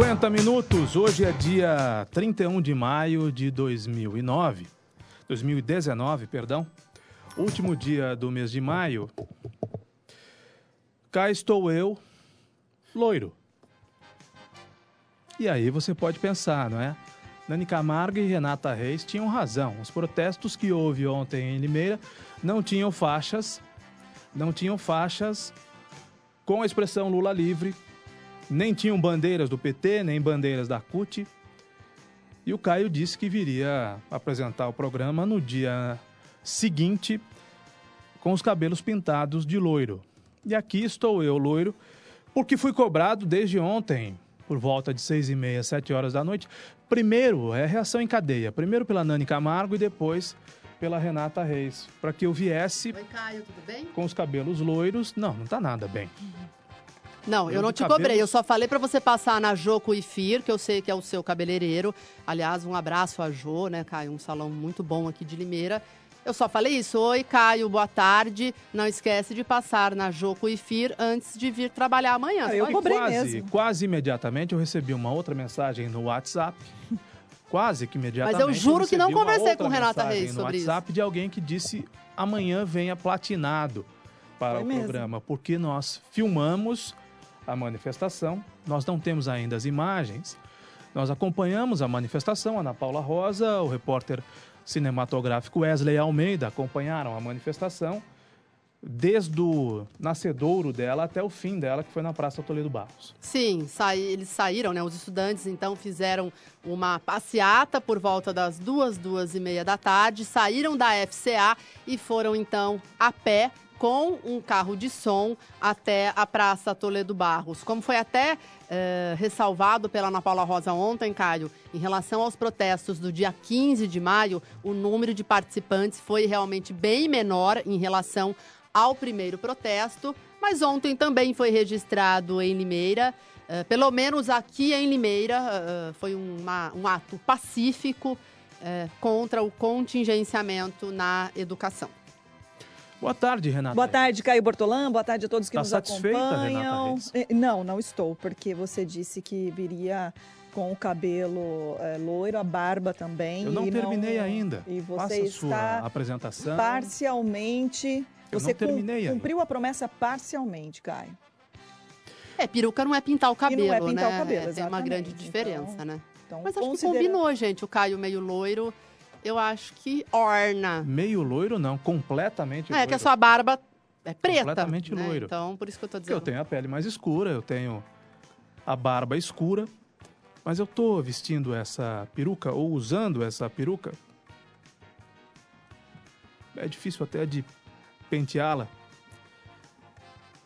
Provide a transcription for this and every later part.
50 minutos. Hoje é dia 31 de maio de 2009. 2019, perdão. Último dia do mês de maio. Cá estou eu, loiro. E aí você pode pensar, não é? Nani Camargo e Renata Reis tinham razão. Os protestos que houve ontem em Limeira não tinham faixas, não tinham faixas com a expressão Lula livre, nem tinham bandeiras do PT, nem bandeiras da CUT. E o Caio disse que viria apresentar o programa no dia seguinte com os cabelos pintados de loiro. E aqui estou eu, loiro, porque fui cobrado desde ontem, por volta de seis e meia, sete horas da noite. Primeiro, é reação em cadeia. Primeiro pela Nani Camargo e depois pela Renata Reis. Para que eu viesse Oi, Caio, tudo bem? com os cabelos loiros. Não, não tá nada bem. Não, eu, Eu não te cabelo- cobrei. Eu só falei pra você passar na Joco e Fir, que eu sei que é o seu cabeleireiro. Aliás, um abraço a Jo, né, Caio? Um salão muito bom aqui de Limeira. Eu só falei isso. Oi, Caio, boa tarde. Não esquece de passar na Joco e Fir antes de vir trabalhar amanhã. Ah, eu E cobrei quase, mesmo. quase imediatamente eu recebi uma outra mensagem no WhatsApp. Quase que imediatamente. Mas eu juro que não conversei com Renata Reis no sobre WhatsApp de alguém que disse amanhã venha platinado para Foi o mesmo. programa, porque nós filmamos a manifestação, nós não temos ainda as imagens, nós acompanhamos a manifestação, Ana Paula Rosa, o repórter cinematográfico Wesley Almeida acompanharam a manifestação desde o nascedouro dela até o fim dela, que foi na Praça Toledo Barros. Sim, sai- eles saíram, né? Os estudantes então fizeram uma passeata por volta das duas, duas e meia da tarde, saíram da FCA e foram então a pé com um carro de som até a Praça Toledo Barros. Como foi até eh, ressalvado pela Ana Paula Rosa ontem, Caio, em relação aos protestos do dia 15 de maio, o número de participantes foi realmente bem menor em relação ao primeiro protesto, mas ontem também foi registrado em Limeira, eh, pelo menos aqui em Limeira, eh, foi uma- um ato pacífico contra o contingenciamento na educação. Boa tarde, Renata. Boa tarde, Caio Bortolã. Boa tarde a todos que Tá nos satisfeita, acompanham. Renata Eh, Não, não estou, porque você disse que viria com o cabelo eh, loiro, a barba também. Eu não e terminei ainda. E Faça você a sua está apresentação. parcialmente. Eu você não terminei ainda. cumpriu a promessa parcialmente, Caio. É, peruca não é pintar o cabelo, não é pintar né? o cabelo, É, Tem uma grande exatamente. diferença, Então, né? Então, Mas acho que considera- combinou, gente, o Caio meio loiro. Eu acho que orna. Meio loiro, não, completamente É, loiro. que a sua barba é preta. Completamente né? loiro. Então, por isso que eu tô Porque eu dizendo. tenho a pele mais escura, eu tenho a barba escura, mas eu tô vestindo essa peruca ou usando essa peruca. É difícil até de penteá-la.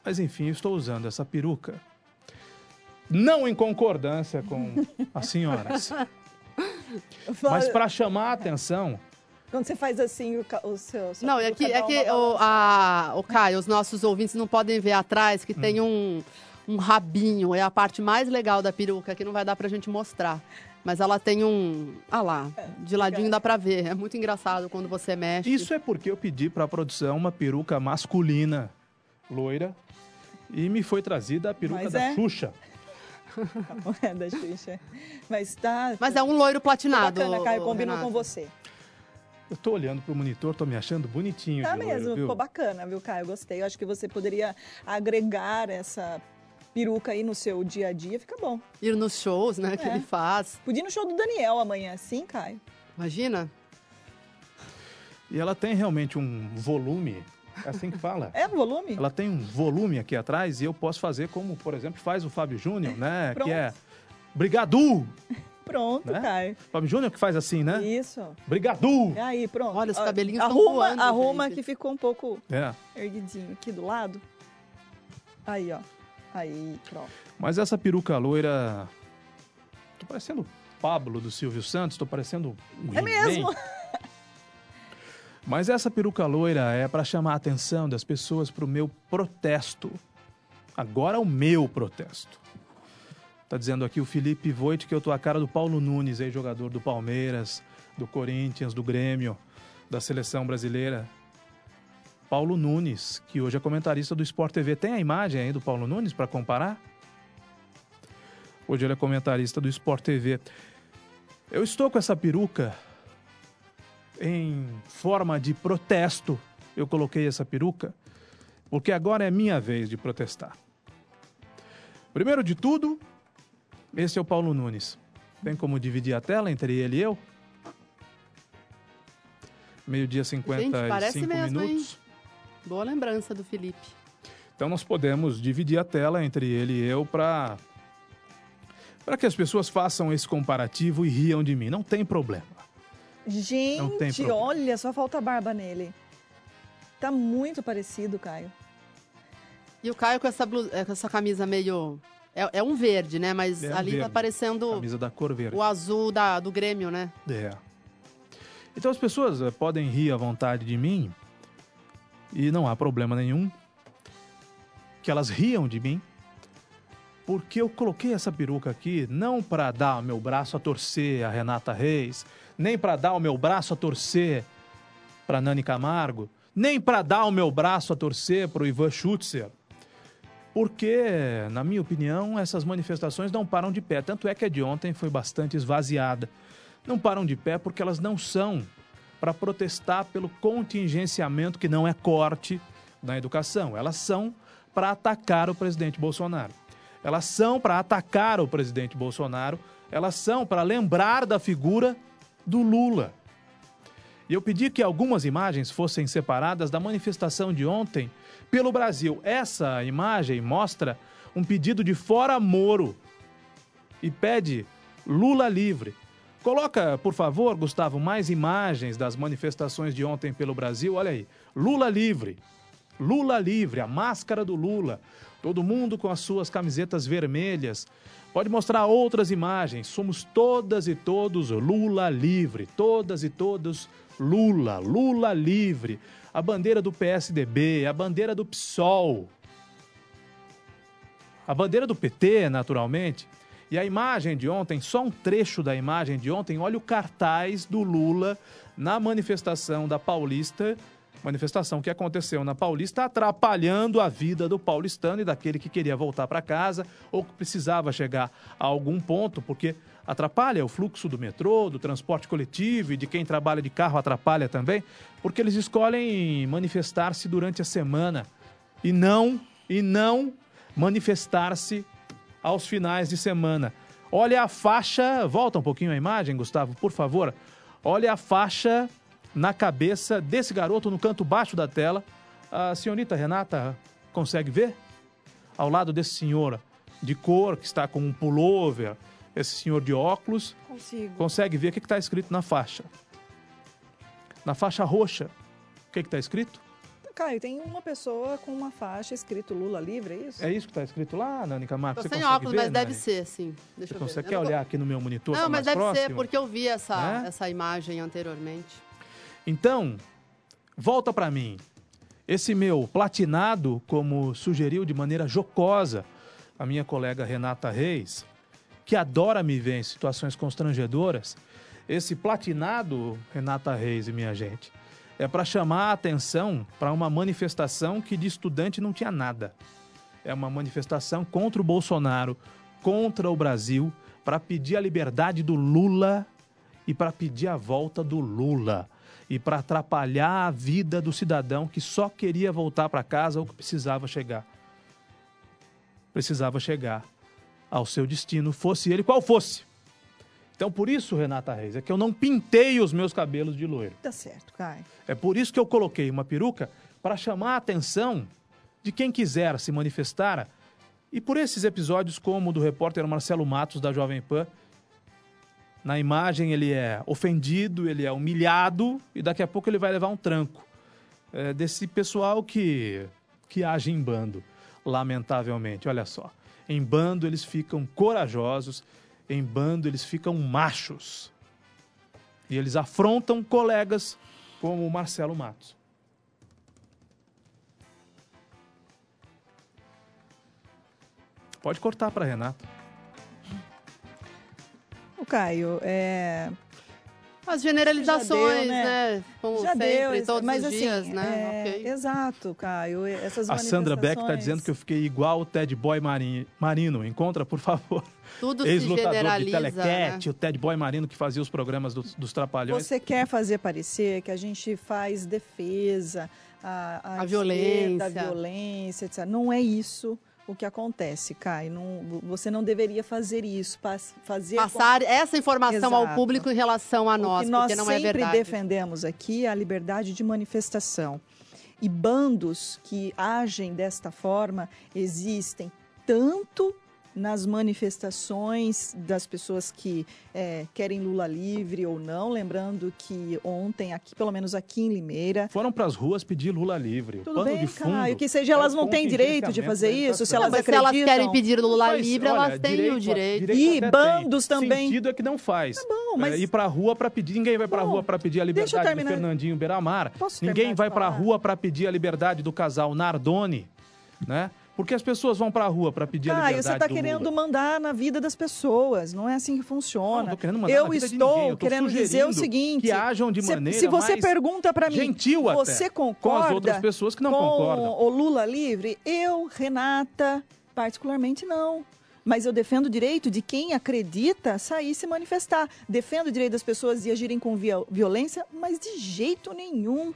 Mas enfim, eu estou usando essa peruca. Não em concordância com as senhoras, mas para chamar a atenção Quando você faz assim, o, o seu. Não, é que, é que o, a, o Caio, os nossos ouvintes não podem ver atrás que tem Hum. um, um rabinho. É a parte mais legal da peruca que não vai dar pra gente mostrar. Mas ela tem um. Ah lá, de ladinho dá pra ver. É muito engraçado quando você mexe. Isso é porque eu pedi pra produção uma peruca masculina, loira, e me foi trazida a peruca Mas da é. Xuxa. É da Xuxa. Mas tá. Mas é um loiro platinado. bacana, Caio. Combinou Renato. com você. Eu tô olhando pro monitor, tô me achando bonitinho Tá de loiro, mesmo, viu? ficou bacana, viu, Caio? Gostei. Eu acho que você poderia agregar essa peruca aí no seu dia a dia, fica bom. Ir nos shows, né, que É. ele faz. Podia ir no show do Daniel amanhã, sim, Caio? Imagina? E ela tem realmente um volume, é assim que fala. É volume? Ela tem um volume aqui atrás e eu posso fazer como, por exemplo, faz o Fábio Júnior, né? Pronto. Que é Brigadu! Pronto, Né? Caio. Fábio Júnior que faz assim, né? Isso. Brigadu! E aí, pronto. Olha, os cabelinhos tão arruma, voando, Arruma gente. que ficou um pouco É. erguidinho aqui do lado. Aí, ó. Aí, pronto. Mas essa peruca loira. Tô parecendo o Pablo do Silvio Santos, tô parecendo um É mesmo? Mas essa peruca loira é para chamar a atenção das pessoas pro meu protesto. Agora o meu protesto. Tá dizendo aqui o Felipe Voit que eu tô a cara do Paulo Nunes, ex-jogador do Palmeiras, do Corinthians, do Grêmio, da seleção brasileira. Paulo Nunes, que hoje é comentarista do Sport TV. Tem a imagem aí do Paulo Nunes para comparar? Hoje ele é comentarista do Sport TV. Eu estou com essa peruca em forma de protesto. Eu coloquei essa peruca porque agora é minha vez de protestar. Primeiro de tudo, esse é o Paulo Nunes. Tem como dividir a tela entre ele e eu? Meio-dia 55 parece mesmo, hein? minutos. Boa lembrança do Felipe. Então nós podemos dividir a tela entre ele e eu para para que as pessoas façam esse comparativo e riam de mim. Não tem problema. Não tem Gente, olha, só falta barba nele. Tá muito parecido, Caio. E o Caio com essa, blusa, é, com essa camisa meio. É, é um verde, né? Mas É um ali tá verde. parecendo Camisa da cor verde. o azul da, do Grêmio, né? É. Então as pessoas eh, podem rir à vontade de mim e não há problema nenhum que elas riam de mim porque eu coloquei essa peruca aqui não para dar o meu braço a torcer a Renata Reis, nem para dar o meu braço a torcer para Nani Camargo, nem para dar o meu braço a torcer para o Ivan Schutzer. Porque, na minha opinião, essas manifestações não param de pé. Tanto é que a de ontem foi bastante esvaziada. Não param de pé porque elas não são para protestar pelo contingenciamento que não é corte na educação. Elas são para atacar o presidente Bolsonaro. Elas são para atacar o presidente Bolsonaro. Elas são para lembrar da figura do Lula. E eu pedi que algumas imagens fossem separadas da manifestação de ontem pelo Brasil. Essa imagem mostra um pedido de fora Moro e pede Lula livre. Coloca, por favor, Gustavo, mais imagens das manifestações de ontem pelo Brasil. Olha aí. Lula livre. Lula livre, a máscara do Lula. Todo mundo com as suas camisetas vermelhas. Pode mostrar outras imagens. Somos todas e todos Lula livre. Todas e todos Lula. Lula livre. A bandeira do PSDB, a bandeira do PSOL. A bandeira do PT, naturalmente. E a imagem de ontem, só um trecho da imagem de ontem, olha o cartaz do Lula na manifestação da Paulista, manifestação que aconteceu na Paulista, atrapalhando a vida do paulistano e daquele que queria voltar para casa ou que precisava chegar a algum ponto, porque atrapalha o fluxo do metrô, do transporte coletivo e de quem trabalha de carro atrapalha também, porque eles escolhem manifestar-se durante a semana e não e não manifestar-se aos finais de semana. Olha a faixa, volta um pouquinho a imagem, Gustavo, por favor. Olha a faixa na cabeça desse garoto no canto baixo da tela. A senhorita Renata consegue ver? Ao lado desse senhor de cor que está com um pullover, esse senhor de óculos, Consigo. consegue ver o que está escrito na faixa. Na faixa roxa, o que está escrito? Caio, tem uma pessoa com uma faixa escrito Lula livre, é isso? É isso que está escrito lá, Nani Camargo? Tô Você sem consegue óculos, ver, mas deve Nani? ser, sim. Deixa Você eu ver. consegue Eu não olhar aqui no meu monitor? Não, tá mas mais deve ser, próximo? porque eu vi essa, É? essa imagem anteriormente. Então, volta para mim. Esse meu platinado, como sugeriu de maneira jocosa a minha colega Renata Reis, que adora me ver em situações constrangedoras, esse platinado, Renata Reis e minha gente, é para chamar a atenção para uma manifestação que de estudante não tinha nada. É uma manifestação contra o Bolsonaro, contra o Brasil, para pedir a liberdade do Lula e para pedir a volta do Lula e para atrapalhar a vida do cidadão que só queria voltar para casa ou que precisava chegar. Precisava chegar ao seu destino, fosse ele qual fosse. Então, por isso, Renata Reis, é que eu não pintei os meus cabelos de loiro. Tá certo, Caio. É por isso que eu coloquei uma peruca para chamar a atenção de quem quiser se manifestar. E por esses episódios, como o do repórter Marcelo Matos, da Jovem Pan, na imagem ele é ofendido, ele é humilhado e daqui a pouco ele vai levar um tranco. É desse pessoal que, que age em bando, lamentavelmente. Olha só. Em bando eles ficam corajosos, em bando eles ficam machos. E eles afrontam colegas como o Marcelo Matos. Pode cortar para Renato. O Caio, é, As generalizações, Já deu, né? né? Como já sempre, deu, todos mas os assim, dias, né? é, Ok. exato, Caio. Essas A Sandra Beck está manifestações- dizendo que eu fiquei igual o Ted Boy Mari- Marino. Encontra, por favor. Tudo se Ex-lutador de generaliza, né? telequete, o Ted Boy Marino que fazia os programas dos, dos Trapalhões. Você quer fazer parecer que a gente faz defesa à A esquerda, violência. à violência, etc. Não é isso o que acontece, Caio. Não, você não deveria fazer isso, pas- fazer com- Passar essa informação ao Exato. público em relação a nós, nós porque não é sempre verdade. defendemos aqui é a liberdade de manifestação. E bandos que agem desta forma existem tanto nas manifestações das pessoas que eh, querem Lula livre ou não. Lembrando que ontem, aqui, pelo menos aqui em Limeira, Foram para as ruas pedir Lula livre. O tudo pano bem, de fundo. Caio, que seja, elas é não têm direito de contingenciamento fazer isso, se elas Não, se elas querem pedir Lula Mas, livre, olha, elas têm o direito. E até bandos tem. também. Sentido é que não faz. Tá bom, mas- É, ir pra rua para pedir, ninguém vai pra Bom, rua para pedir a liberdade do. Fernandinho Beiramar. Posso Ninguém vai pra falar? rua para pedir a liberdade do casal Nardoni, né? Porque as pessoas vão pra rua para pedir a Caio, liberdade você está do querendo Lula. mandar na vida das pessoas. Não é assim que funciona. Não, querendo mandar eu na vida de estou ninguém, eu tô querendo dizer o seguinte: que ajam de se- maneira se você mais pergunta para mim, gentil até, você com concorda as outras pessoas que não com concordam. o Lula livre? Eu, Renata, particularmente não. Mas eu defendo o direito de quem acredita sair se manifestar. Defendo o direito das pessoas de agirem com viol- violência, mas de jeito nenhum.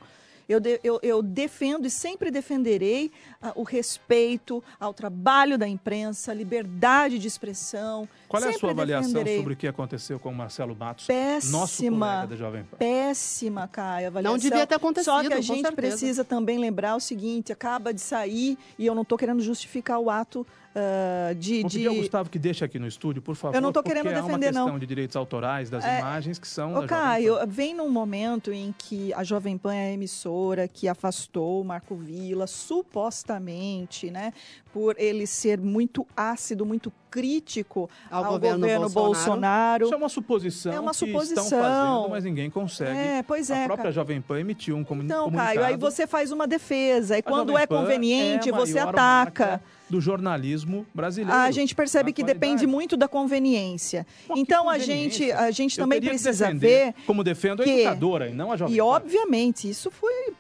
Eu, de- eu- eu defendo e sempre defenderei ah, o respeito ao trabalho da imprensa, liberdade de expressão. Qual é a sua avaliação defenderei. sobre o que aconteceu com o Marcelo Matos, Péssima. nosso colega da Jovem Pan? Péssima, Caio. a avaliação. Não devia ter acontecido, Só que a gente certeza. precisa também lembrar o seguinte: acaba de sair, e eu não estou querendo justificar o ato ah, de. Vou de... pedir ao Gustavo que deixe aqui no estúdio, por favor. Eu não tô porque querendo é uma defender, não. questão de direitos autorais das É, imagens que são Ô, da Jovem Caio, Pan. vem num momento em que a Jovem Pan é a emissora que afastou o Marco Vila, supostamente, né? Por ele ser muito ácido, muito crítico Ao ao, governo governo, Bolsonaro. Bolsonaro. Isso é uma suposição É uma que suposição. estão fazendo, mas ninguém consegue. É, pois é, A própria cara. Jovem Pan emitiu um Então, comunicado. Caio, aí você faz uma defesa. E A quando é Pan conveniente, é a você ataca. do jornalismo brasileiro. A gente percebe que atualidade. depende muito da conveniência. Pô, então a gente, a gente Eu também precisa defender, ver Como defendo a que- educadora e não a Jovem E obviamente isso foi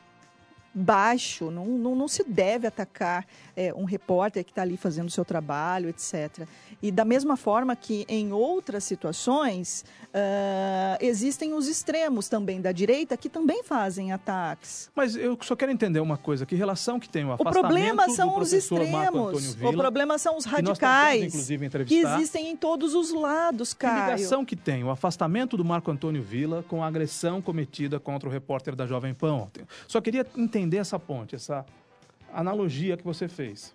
baixo, não, não, não se deve atacar é, um repórter que está ali fazendo o seu trabalho, etc. E da mesma forma que em outras situações ah, existem os extremos também da direita que também fazem ataques. Mas eu só quero entender uma coisa, que relação que tem o O afastamento problema do são os professor Marco Antônio extremos. Villa, O problema são os que radicais que entrevistar. existem em todos os lados, Que Caio. ligação que tem o afastamento do Marco Antônio Villa com a agressão cometida contra o repórter da Jovem Pan ontem? Só queria entender essa ponte, essa analogia que você fez.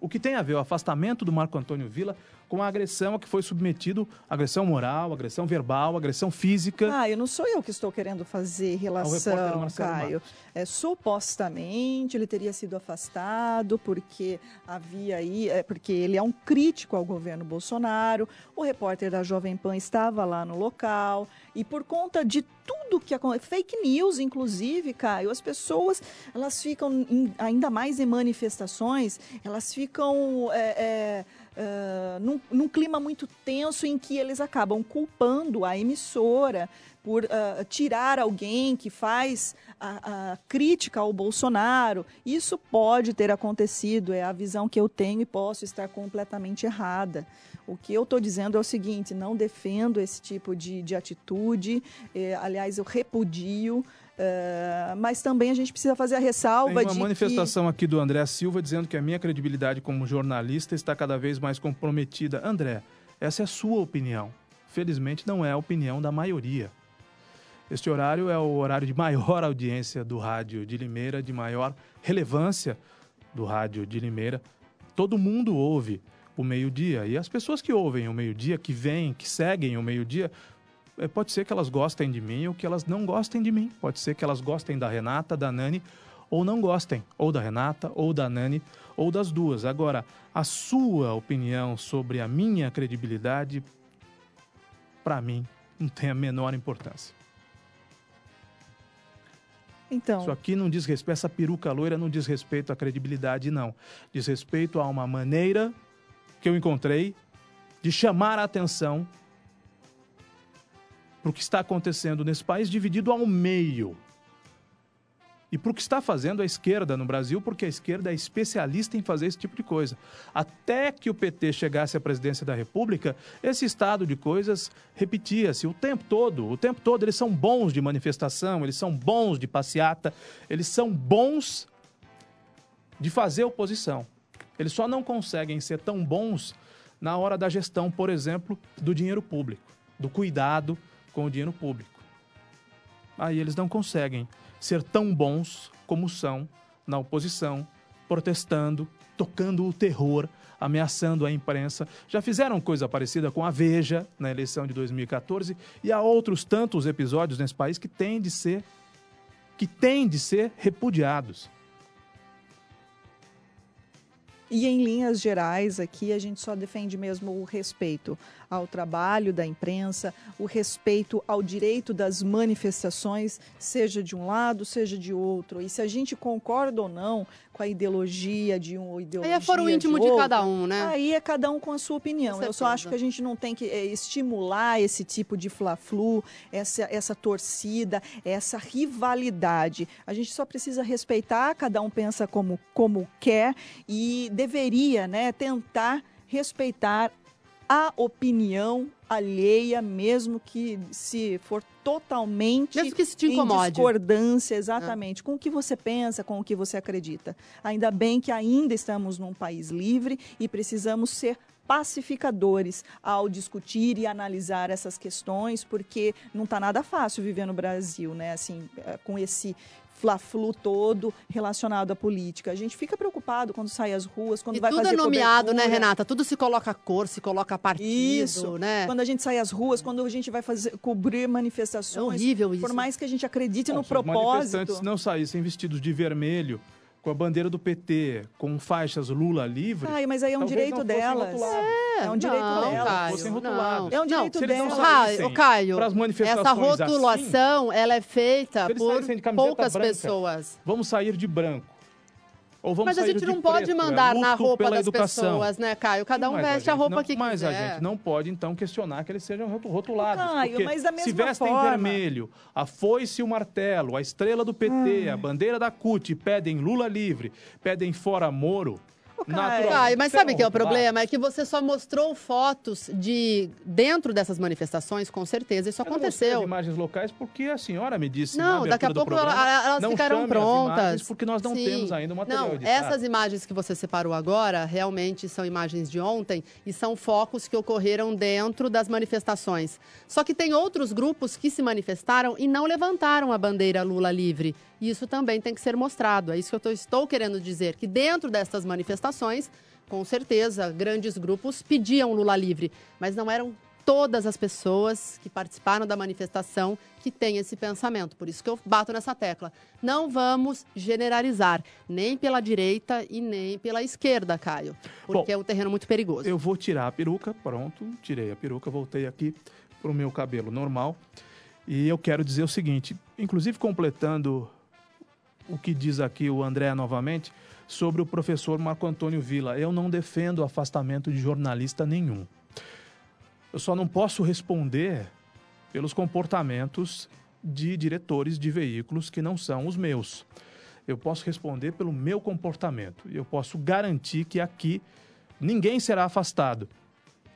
O que tem a ver o afastamento do Marco Antônio Villa com a agressão a que foi submetido, agressão moral, agressão verbal, agressão física. Ah, eu não sou eu que estou querendo fazer relação, Caio. É, supostamente ele teria sido afastado porque havia aí, é, porque ele é um crítico ao governo Bolsonaro. O repórter da Jovem Pan estava lá no local e por conta de tudo que acontece, fake news, inclusive, Caio, as pessoas elas ficam ainda mais em manifestações, elas ficam é, é, uh, num, num clima muito tenso em que eles acabam culpando a emissora por uh, tirar alguém que faz a, a, crítica ao Bolsonaro. Isso pode ter acontecido, é a visão que eu tenho e posso estar completamente errada. O que eu estou dizendo é o seguinte: não defendo esse tipo de, de atitude, eh, aliás, eu repudio. Uh, mas também a gente precisa fazer a ressalva Tem uma de manifestação que... aqui do André Silva dizendo que a minha credibilidade como jornalista está cada vez mais comprometida. André, essa é a sua opinião. Felizmente não é a opinião da maioria. Este horário é o horário de maior audiência do rádio de Limeira, de maior relevância do rádio de Limeira. Todo mundo ouve o meio-dia. E as pessoas que ouvem o meio-dia, que vêm, que seguem o meio-dia, pode ser que elas gostem de mim ou que elas não gostem de mim. Pode ser que elas gostem da Renata, da Nani, ou não gostem, ou da Renata, ou da Nani, ou das duas. Agora, a sua opinião sobre a minha credibilidade, para mim, não tem a menor importância. Então. Isso aqui não diz respeito, essa peruca loira não diz respeito à credibilidade, não. Diz respeito a uma maneira que eu encontrei de chamar a atenção para o que está acontecendo nesse país dividido ao meio. E para o que está fazendo a esquerda no Brasil, porque a esquerda é especialista em fazer esse tipo de coisa. Até que o PT chegasse à presidência da República, esse estado de coisas repetia-se o tempo todo. O tempo todo eles são bons de manifestação, eles são bons de passeata, eles são bons de fazer oposição. Eles só não conseguem ser tão bons na hora da gestão, por exemplo, do dinheiro público, do cuidado com o dinheiro público. Aí eles não conseguem ser tão bons como são na oposição, protestando, tocando o terror, ameaçando a imprensa. Já fizeram coisa parecida com a Veja na eleição de 2014 e há outros tantos episódios nesse país que têm de ser que têm de ser repudiados. E em linhas gerais, aqui a gente só defende mesmo o respeito ao trabalho da imprensa, o respeito ao direito das manifestações, seja de um lado, seja de outro. E se a gente concorda ou não com a ideologia de um ou ideologia Aí é fora o íntimo de, de, outro, cada um, né? Aí é cada um com a sua opinião. Eu só acho que a gente não tem que é, estimular esse tipo de fla-flu, essa, essa torcida, essa rivalidade. A gente só precisa respeitar, cada um pensa como, como quer e deveria né, tentar respeitar a opinião alheia, mesmo que se for totalmente mesmo que se te incomode. em discordância, exatamente, é. com o que você pensa, com o que você acredita. Ainda bem que ainda estamos num país livre e precisamos ser pacificadores ao discutir e analisar essas questões, porque não está nada fácil viver no Brasil, né? Assim, eh, com esse fla-flu todo relacionado à política. A gente fica preocupado quando sai às ruas, quando e vai tudo fazer é nomeado, cobertura. né, Renata? Tudo se coloca cor, se coloca partido, isso. né? Quando a gente sai às ruas, quando a gente vai fazer cobrir manifestações. É horrível isso. Por mais que a gente acredite Bom, no se propósito. Os manifestantes não saíssem vestidos de vermelho, com a bandeira do PT, com faixas Lula livre. Ai, mas aí é um direito delas. É, é um direito não, delas. Caio, fossem rotulados. É um direito não delas. Caio, Caio pras manifestações essa rotulação, assim, ela é feita por poucas branca, pessoas. Vamos sair de branco. Ou vamos Mas a gente não pode preto, é mandar na luto roupa das educação. pessoas, né, Caio? Cada um Mas veste a, gente roupa não, que mas quiser. a gente não pode, então, questionar que eles sejam rotulados. Caio, porque mas da se mesma vestem forma- vermelho, a foice e o martelo, a estrela do PT, a bandeira da CUT, pedem Lula livre, pedem fora Moro, Caio. naturalmente Caio, mas sabe o que é o problema? É que você só mostrou fotos de dentro dessas manifestações, com certeza, isso Eu não aconteceu. as imagens locais porque a senhora me disse Não, na daqui a pouco ela- programa, elas não ficaram chame as prontas. imagens porque nós não Sim. temos ainda o material Não, editado. essas imagens que você separou agora realmente são imagens de ontem e são focos que ocorreram dentro das manifestações. Só que tem outros grupos que se manifestaram e não levantaram a bandeira Lula livre. Isso também tem que ser mostrado. É isso que eu estou querendo dizer, que dentro dessas manifestações, com certeza, grandes grupos pediam Lula livre, mas não eram todas as pessoas que participaram da manifestação que têm esse pensamento. Por isso que eu bato nessa tecla. Não vamos generalizar, nem pela direita e nem pela esquerda, Caio, porque Bom, é um terreno muito perigoso. Eu vou tirar a peruca, pronto, tirei a peruca, voltei aqui para o meu cabelo normal. E eu quero dizer o seguinte, inclusive completando o que diz aqui o André novamente sobre o professor Marco Antônio Vila. Eu não defendo afastamento de jornalista nenhum. Eu só não posso responder pelos comportamentos de diretores de veículos que não são os meus. Eu posso responder pelo meu comportamento. Eu posso garantir que aqui ninguém será afastado,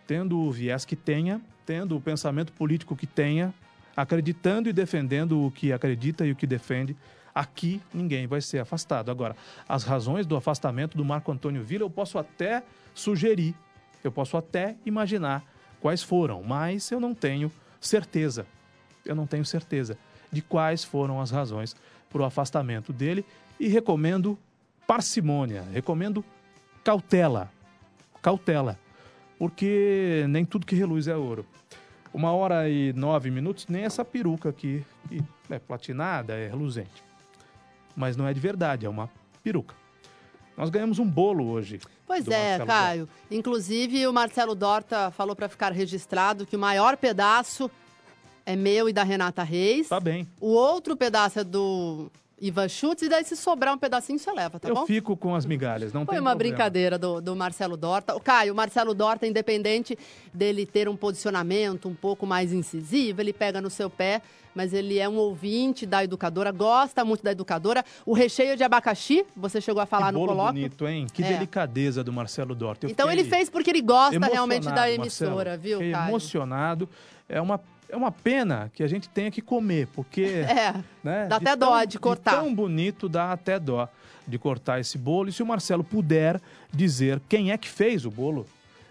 tendo o viés que tenha, tendo o pensamento político que tenha, acreditando e defendendo o que acredita e o que defende. Aqui ninguém vai ser afastado. Agora, as razões do afastamento do Marco Antônio Vila eu posso até sugerir, eu posso até imaginar quais foram, mas eu não tenho certeza. Eu não tenho certeza de quais foram as razões para o afastamento dele e recomendo parcimônia, recomendo cautela. Cautela, porque nem tudo que reluz é ouro. Uma hora e nove minutos, nem essa peruca aqui, que é platinada, é reluzente mas não é de verdade, é uma peruca. Nós ganhamos um bolo hoje. Pois é, Marcelo Caio. Dorta. Inclusive, o Marcelo Dorta falou para ficar registrado que o maior pedaço é meu e da Renata Reis. Tá bem. O outro pedaço é do Ivan Schutz, e daí se sobrar um pedacinho, você leva, tá eu bom? Eu fico com as migalhas, não Foi uma problema. brincadeira do, do Marcelo Dorta. O Caio, o Marcelo Dorta, independente dele ter um posicionamento um pouco mais incisivo, ele pega no seu pé, mas ele é um ouvinte da educadora, gosta muito da educadora. O recheio de abacaxi, você chegou a falar que no bolo colóquio. bonito, hein? Que é. delicadeza do Marcelo Dorta. Eu então ele fez porque ele gosta realmente da emissora, Marcelo, viu, Caio? emocionado. É uma é uma pena que a gente tenha que comer, porque. É. Né, dá até tão, dó de cortar. De tão bonito, dá até dó de cortar esse bolo. E se o Marcelo puder dizer quem é que fez o bolo,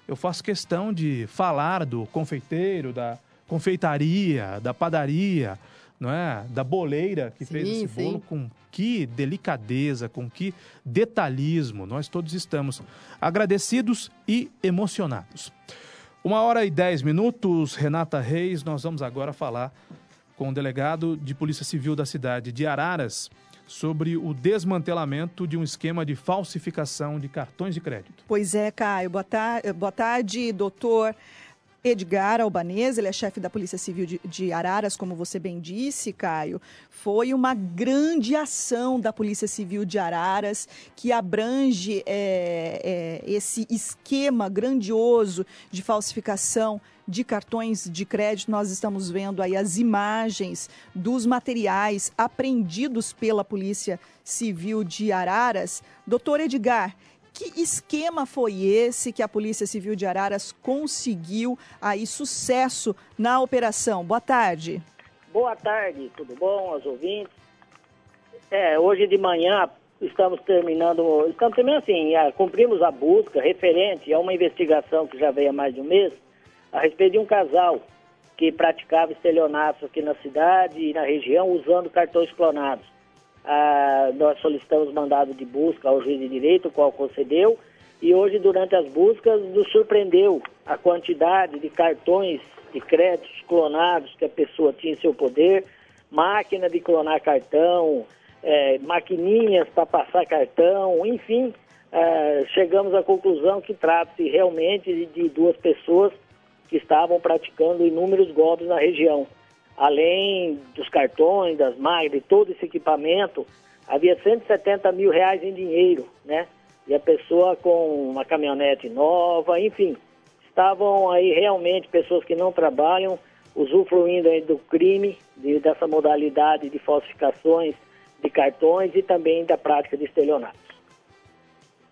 eu faço questão de falar do confeiteiro, da confeitaria, da padaria, não é? Da boleira que sim, fez esse sim. bolo com que delicadeza, com que detalhismo. Nós todos estamos agradecidos e emocionados. Uma hora e dez minutos, Renata Reis, nós vamos agora falar com o delegado de Polícia Civil da cidade de Araras sobre o desmantelamento de um esquema de falsificação de cartões de crédito. Pois é, Caio. Boa, tar boa tarde, doutor. Edgar Albanese, ele é chefe da Polícia Civil de, de, Araras, como você bem disse, Caio. Foi uma grande ação da Polícia Civil de Araras que abrange é, é, esse esquema grandioso de falsificação de cartões de crédito. Nós estamos vendo aí as imagens dos materiais apreendidos pela Polícia Civil de Araras. Doutor Edgar, que esquema foi esse que a Polícia Civil de Araras conseguiu aí sucesso na operação? Boa tarde. Boa tarde, tudo bom, aos ouvintes? É, hoje de manhã estamos terminando, estamos terminando assim, cumprimos a busca referente a uma investigação que já veio há mais de um mês a respeito de um casal que praticava estelionato aqui na cidade e na região usando cartões clonados. Ah, nós solicitamos mandado de busca ao juiz de direito, o qual concedeu, e hoje, durante as buscas, nos surpreendeu a quantidade de cartões de créditos clonados que a pessoa tinha em seu poder, máquina de clonar cartão, é, maquininhas para passar cartão, enfim, é, chegamos à conclusão que trata-se realmente de, de duas pessoas que estavam praticando inúmeros golpes na região além dos cartões, das máquinas, de todo esse equipamento, havia 170 mil reais em dinheiro, né? E a pessoa com uma caminhonete nova, enfim, estavam aí realmente pessoas que não trabalham, usufruindo aí do crime, de, dessa modalidade de falsificações de cartões e também da prática de estelionato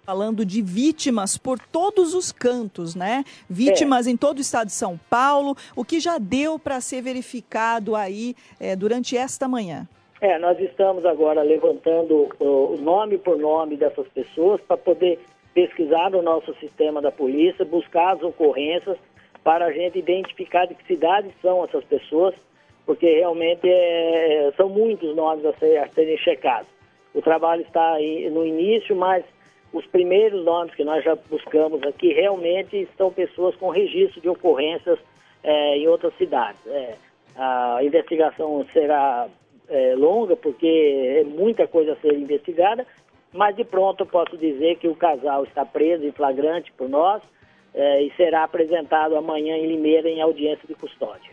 falando de vítimas por todos os cantos, né? Vítimas é. em todo o estado de São Paulo, o que já deu para ser verificado aí é, durante esta manhã. É, nós estamos agora levantando o nome por nome dessas pessoas para poder pesquisar no nosso sistema da polícia, buscar as ocorrências para a gente identificar de que cidades são essas pessoas, porque realmente é, são muitos nomes a, ser, a serem checados. O trabalho está aí no início, mas os primeiros nomes que nós já buscamos aqui realmente são pessoas com registro de ocorrências é, em outras cidades. É, a investigação será é, longa, porque é muita coisa a ser investigada, mas de pronto eu posso dizer que o casal está preso em flagrante por nós é, e será apresentado amanhã em Limeira em audiência de custódia.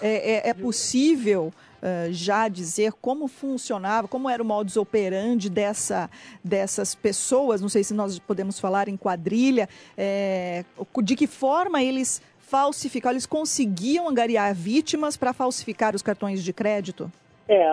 É, é, é possível uh, já dizer como funcionava, como era o modus operandi dessa, dessas pessoas? Não sei se nós podemos falar em quadrilha. É, de que forma eles falsificaram, eles conseguiam angariar vítimas para falsificar os cartões de crédito? É,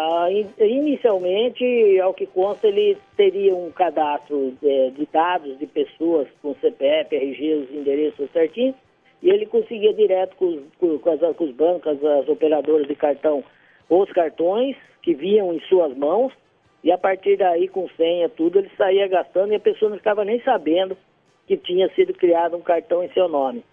inicialmente, ao que consta, ele teria um cadastro é, de dados de pessoas com CPF, RG, os endereços certinhos, e ele conseguia direto com, com, com, as, com os bancos, as operadoras de cartão, os cartões que viam em suas mãos, e a partir daí, com senha, tudo, ele saía gastando e a pessoa não ficava nem sabendo que tinha sido criado um cartão em seu nome.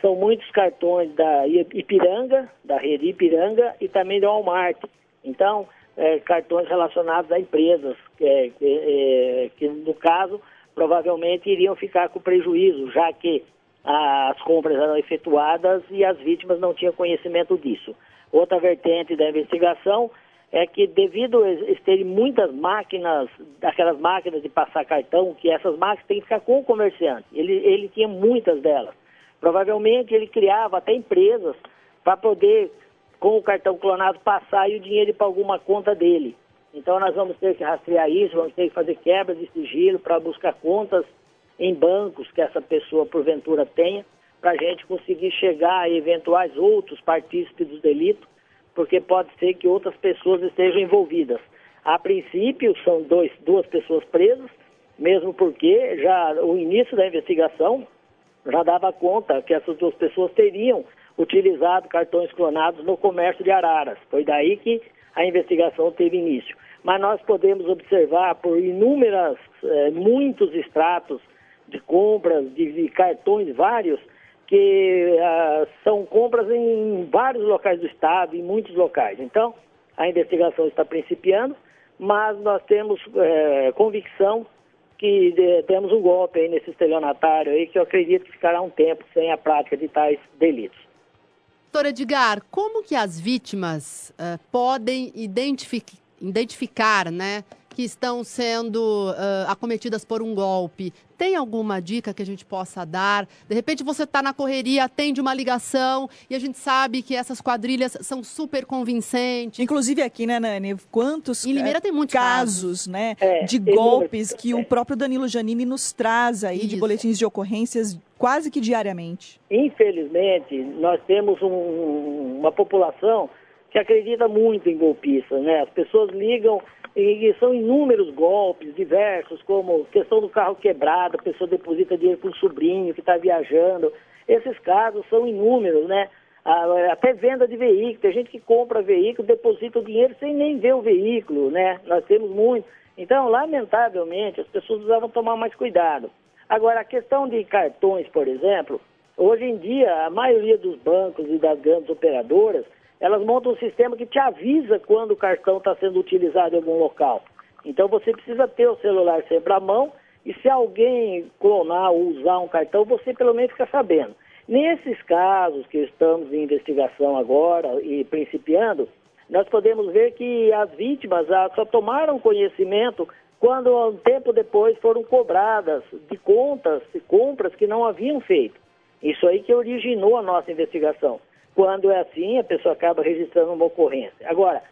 São muitos cartões da Ipiranga, da rede Ipiranga e também da Walmart então, é, cartões relacionados a empresas, é, é, que, no caso provavelmente iriam ficar com prejuízo, já que as compras eram efetuadas e as vítimas não tinham conhecimento disso. Outra vertente da investigação é que devido a terem muitas máquinas, aquelas máquinas de passar cartão, que essas máquinas têm que ficar com o comerciante. Ele, ele tinha muitas delas. Provavelmente ele criava até empresas para poder com o cartão clonado passar o dinheiro ir para alguma conta dele. Então nós vamos ter que rastrear isso, vamos ter que fazer quebra de sigilo para buscar contas em bancos que essa pessoa porventura tenha, para a gente conseguir chegar a eventuais outros partícipes do delito, porque pode ser que outras pessoas estejam envolvidas. A princípio são dois, duas pessoas presas, mesmo porque já o início da investigação já dava conta que essas duas pessoas teriam utilizado cartões clonados no comércio de araras. Foi daí que a investigação teve início. Mas nós podemos observar por inúmeras, eh, muitos extratos de compras de, de cartões vários, que ah, são compras em vários locais do estado, em muitos locais. Então, a investigação está principiando, mas nós temos eh, convicção que eh, temos um golpe aí nesse estelionatário aí que eu acredito que ficará um tempo sem a prática de tais delitos. Doutor Edgar, como que as vítimas uh, podem identific identificar, né, que estão sendo uh, acometidas por um golpe? Tem alguma dica que a gente possa dar? De repente você está na correria, atende uma ligação e a gente sabe que essas quadrilhas são super convincentes. Inclusive aqui, né, Nani? Quantos em Limeira tem muitos casos, casos. né, é, de golpes que o próprio Danilo Janini nos traz aí Isso. de boletins de ocorrências quase que diariamente. Infelizmente, nós temos um, uma população que acredita muito em golpistas, né? As pessoas ligam e são inúmeros golpes diversos, como questão do carro quebrado, a pessoa deposita dinheiro para um sobrinho que está viajando. Esses casos são inúmeros, né? Até venda de veículo, tem gente que compra veículo, deposita o dinheiro sem nem ver o veículo, né? Nós temos muito. Então, lamentavelmente, as pessoas precisavam tomar mais cuidado. Agora, a questão de cartões, por exemplo, hoje em dia, a maioria dos bancos e das grandes operadoras elas montam um sistema que te avisa quando o cartão está sendo utilizado em algum local. Então você precisa ter o celular sempre à mão e se alguém clonar ou usar um cartão, você pelo menos fica sabendo. Nesses casos que estamos em investigação agora e principiando, nós podemos ver que as vítimas só tomaram conhecimento quando, um tempo depois, foram cobradas de contas e compras que não haviam feito. Isso aí que originou a nossa investigação. Quando é assim, a pessoa acaba registrando uma ocorrência. Agora,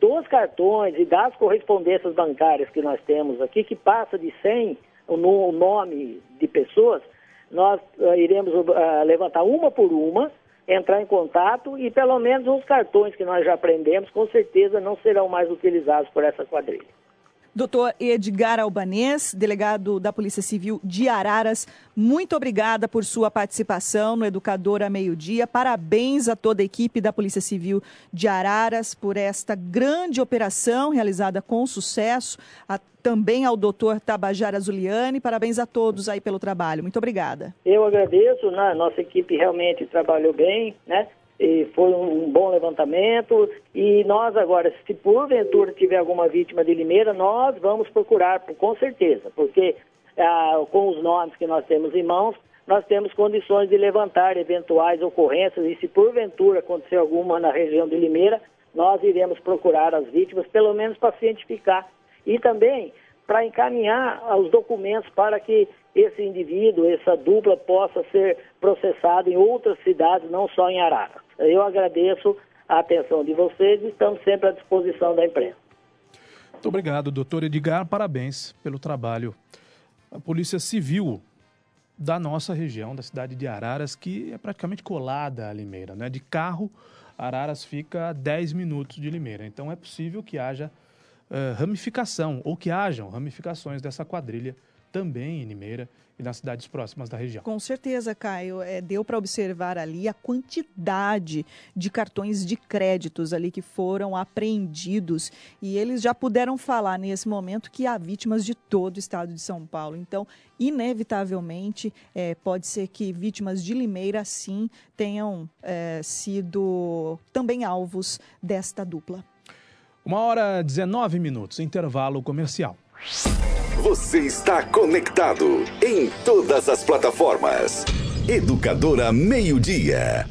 dos cartões e das correspondências bancárias que nós temos aqui, que passa de 100 o nome de pessoas, nós uh, iremos uh, levantar uma por uma, entrar em contato e pelo menos os cartões que nós já aprendemos, com certeza não serão mais utilizados por essa quadrilha. Doutor Edgar Albanês, delegado da Polícia Civil de Araras, muito obrigada por sua participação no Educadora Meio Dia. Parabéns a toda a equipe da Polícia Civil de Araras por esta grande operação realizada com sucesso. A, também ao doutor Tabajara Zuliani. Parabéns a todos aí pelo trabalho. Muito obrigada. Eu agradeço, né? nossa equipe realmente trabalhou bem, né? E foi um bom levantamento. E nós agora, se porventura tiver alguma vítima de Limeira, nós vamos procurar, com certeza, porque ah, com os nomes que nós temos em mãos, nós temos condições de levantar eventuais ocorrências. E se porventura acontecer alguma na região de Limeira, nós iremos procurar as vítimas, pelo menos para cientificar. E também para encaminhar os documentos para que esse indivíduo, essa dupla possa ser processado em outras cidades, não só em Arara. Eu agradeço a atenção de vocês e estamos sempre à disposição da imprensa. Muito obrigado, doutor Edgar. Parabéns pelo trabalho. A Polícia Civil da nossa região, da cidade de Araras, que é praticamente colada a Limeira. Né? De carro, Araras fica a 10 minutos de Limeira. Então é possível que haja uh, ramificação, ou que hajam ramificações dessa quadrilha também em Limeira e nas cidades próximas da região. Com certeza, Caio. É, deu para observar ali a quantidade de cartões de créditos ali que foram apreendidos. E eles já puderam falar nesse momento que há vítimas de todo o estado de São Paulo. Então, inevitavelmente, é, pode ser que vítimas de Limeira, sim, tenham é, sido também alvos desta dupla. Uma hora 19 minutos, intervalo comercial. Você está conectado em todas as plataformas. Educadora Meio Dia.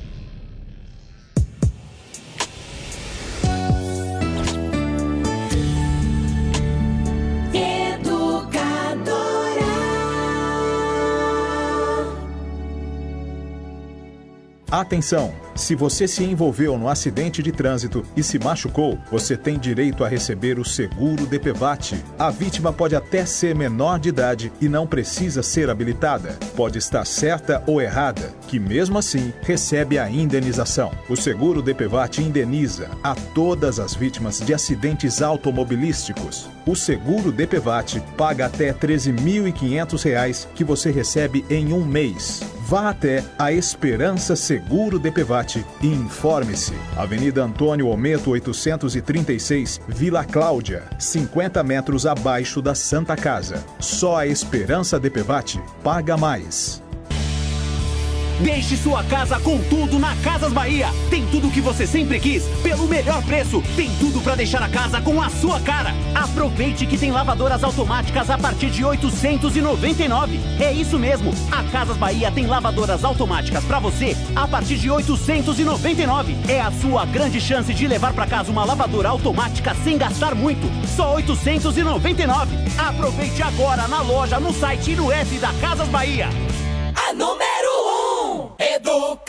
Atenção! Se você se envolveu no acidente de trânsito e se machucou, você tem direito a receber o seguro DPVAT. A vítima pode até ser menor de idade e não precisa ser habilitada. Pode estar certa ou errada, que mesmo assim recebe a indenização. O seguro DPVAT indeniza a todas as vítimas de acidentes automobilísticos. O seguro DPVAT paga até R$ 13.500 que você recebe em um mês. Vá até a Esperança Seguro DPVAT e informe-se. Avenida Antônio Ometo 836, Vila Cláudia, 50 metros abaixo da Santa Casa. Só a Esperança DPVAT paga mais. Deixe sua casa com tudo na Casas Bahia. Tem tudo o que você sempre quis, pelo melhor preço. Tem tudo para deixar a casa com a sua cara. Aproveite que tem lavadoras automáticas a partir de 899. É isso mesmo. A Casas Bahia tem lavadoras automáticas para você a partir de 899. É a sua grande chance de levar para casa uma lavadora automática sem gastar muito. Só 899. Aproveite agora na loja, no site e no app da Casas Bahia. A número 1, Educadora.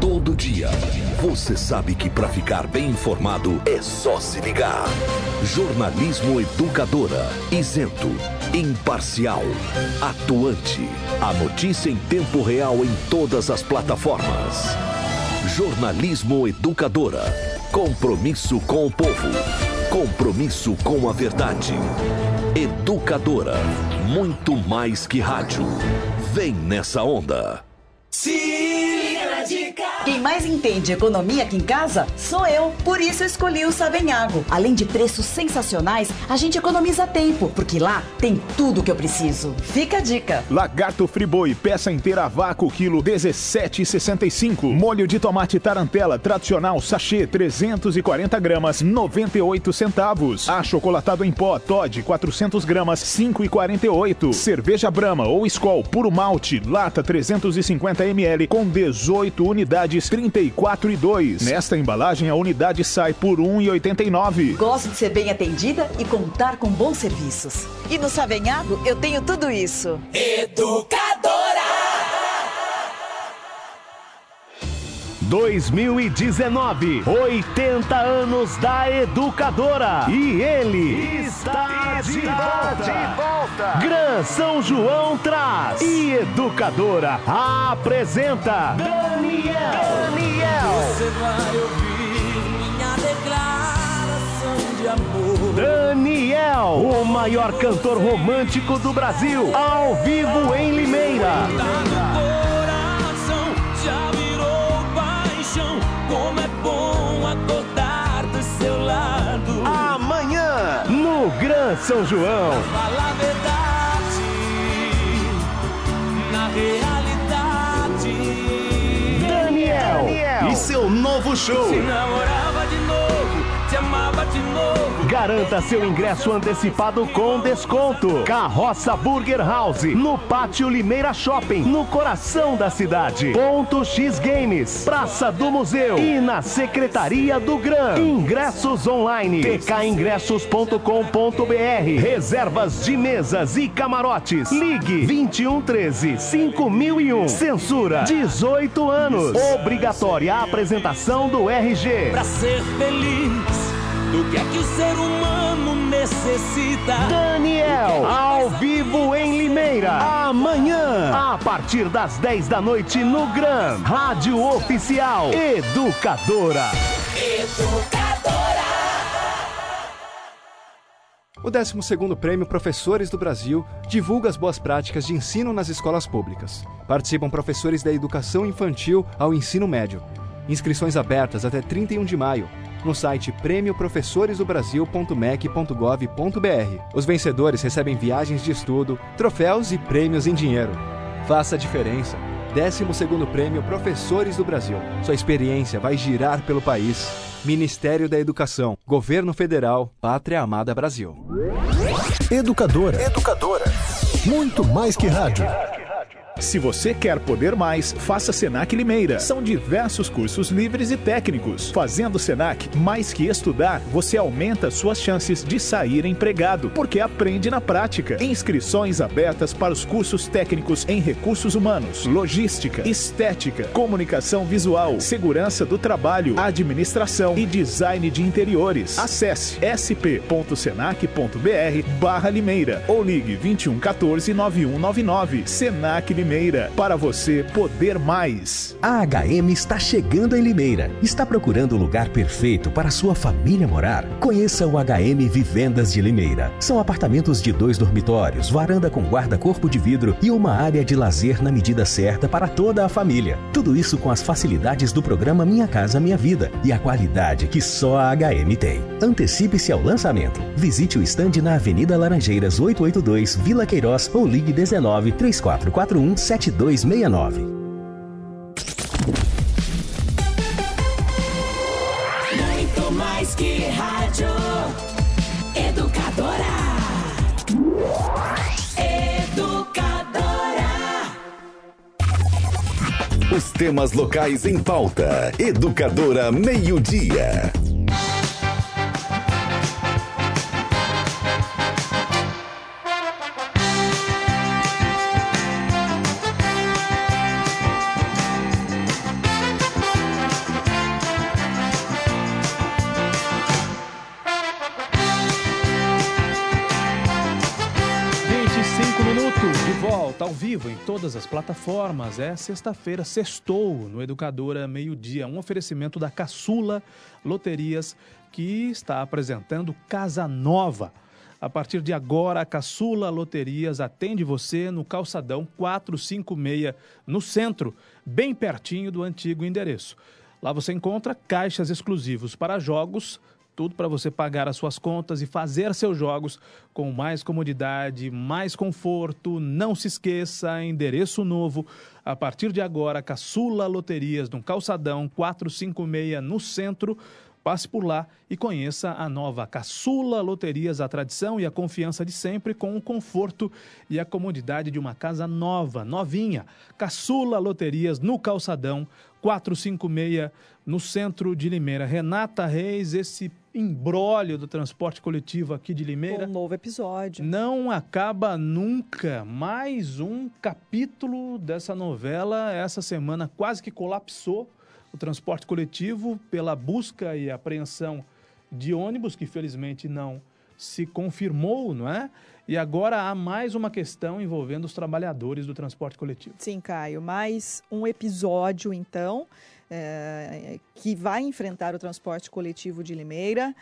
Todo dia, você sabe que para ficar bem informado é só se ligar. Jornalismo Educadora, isento, imparcial, atuante. A notícia em tempo real em todas as plataformas. Jornalismo Educadora. Compromisso com o povo. Compromisso com a verdade. Educadora. Muito mais que rádio. Vem nessa onda. Se liga na dica. Quem mais entende economia aqui em casa sou eu. Por isso eu escolhi o Savenhago. Além de preços sensacionais, a gente economiza tempo, porque lá tem tudo que eu preciso. Fica a dica. Lagarto Friboi, peça inteira a vácuo, quilo 17,65. Molho de tomate tarantela tradicional, sachê 340 gramas, 98 centavos. Achocolatado em pó, Todd 400 gramas, 5,48. Cerveja Brahma ou Skol puro malte, lata 350 ml com 18 unidades, 34 e 2. Nesta embalagem a unidade sai por 1,89. Gosto de ser bem atendida e contar com bons serviços. E no Savenhago eu tenho tudo isso. Educadora. 2019, 80 anos da Educadora. E ele está de volta. Gran São João traz. E Educadora apresenta Daniel. Daniel. Você vai ouvir minha declaração de amor. Daniel, o maior cantor romântico do Brasil, ao vivo em Limeira. Como é bom acordar do seu lado. Amanhã, no Gran São João. Fala a verdade na realidade. Daniel, e seu novo show. Se namorava Garanta seu ingresso antecipado com desconto. Carroça Burger House, no Pátio Limeira Shopping, no coração da cidade. Ponto X Games, Praça do Museu e na Secretaria do GRAM. Ingressos online, pkingressos.com.br. Reservas de mesas e camarotes. Ligue 2113 5001. Censura 18 anos. Obrigatória a apresentação do RG. Pra ser feliz, do que é que o ser humano necessita? Daniel, ao vivo em Limeira. Amanhã, a partir das 10 da noite no GRAM. Rádio Oficial Educadora. O 12º Prêmio Professores do Brasil divulga as boas práticas de ensino nas escolas públicas. Participam professores da educação infantil ao ensino médio. Inscrições abertas até 31 de maio no site prêmioprofessoresdobrasil.mec.gov.br. Os vencedores recebem viagens de estudo, troféus e prêmios em dinheiro. Faça a diferença. 12º Prêmio Professores do Brasil. Sua experiência vai girar pelo país. Ministério da Educação, Governo Federal, Pátria Amada Brasil. Educadora. Educadora. Muito mais que rádio. Se você quer poder mais, faça Senac Limeira. São diversos cursos livres e técnicos. Fazendo Senac, mais que estudar, você aumenta suas chances de sair empregado, porque aprende na prática. Inscrições abertas para os cursos técnicos em recursos humanos, logística, estética, comunicação visual, segurança do trabalho, administração e design de interiores. Acesse sp.senac.br barra Limeira ou ligue 21 14 9199. Senac Limeira, para você poder mais. A HM está chegando em Limeira. Está procurando o lugar perfeito para sua família morar? Conheça o HM Vivendas de Limeira. São apartamentos de dois dormitórios, varanda com guarda-corpo de vidro e uma área de lazer na medida certa para toda a família. Tudo isso com as facilidades do programa Minha Casa Minha Vida e a qualidade que só a HM tem. Antecipe-se ao lançamento. Visite o estande na Avenida Laranjeiras 882, Vila Queiroz ou ligue 19 3441 7269. Muito mais que rádio. Educadora. Educadora. Os temas locais em pauta. Educadora Meio-Dia. Minutos de volta ao vivo em todas as plataformas. É sexta-feira, sextou no Educadora Meio-Dia, um oferecimento da Caçula Loterias que está apresentando Casa Nova. A partir de agora, a Caçula Loterias atende você no Calçadão 456, no centro, bem pertinho do antigo endereço. Lá você encontra caixas exclusivos para jogos, tudo para você pagar as suas contas e fazer seus jogos com mais comodidade, mais conforto. Não se esqueça, endereço novo. A partir de agora, Caçula Loterias, no Calçadão 456, no centro. Passe por lá e conheça a nova Caçula Loterias, a tradição e a confiança de sempre, com o conforto e a comodidade de uma casa nova, novinha. Caçula Loterias, no Calçadão 456, no centro de Limeira. Renata Reis, esse embrólio do transporte coletivo aqui de Limeira. Um novo episódio. Não acaba nunca. Mais um capítulo dessa novela. Essa semana quase que colapsou o transporte coletivo pela busca e apreensão de ônibus, que felizmente não se confirmou, não é? E agora há mais uma questão envolvendo os trabalhadores do transporte coletivo. Sim, Caio. Mais um episódio, então, é, que vai enfrentar o transporte coletivo de Limeira.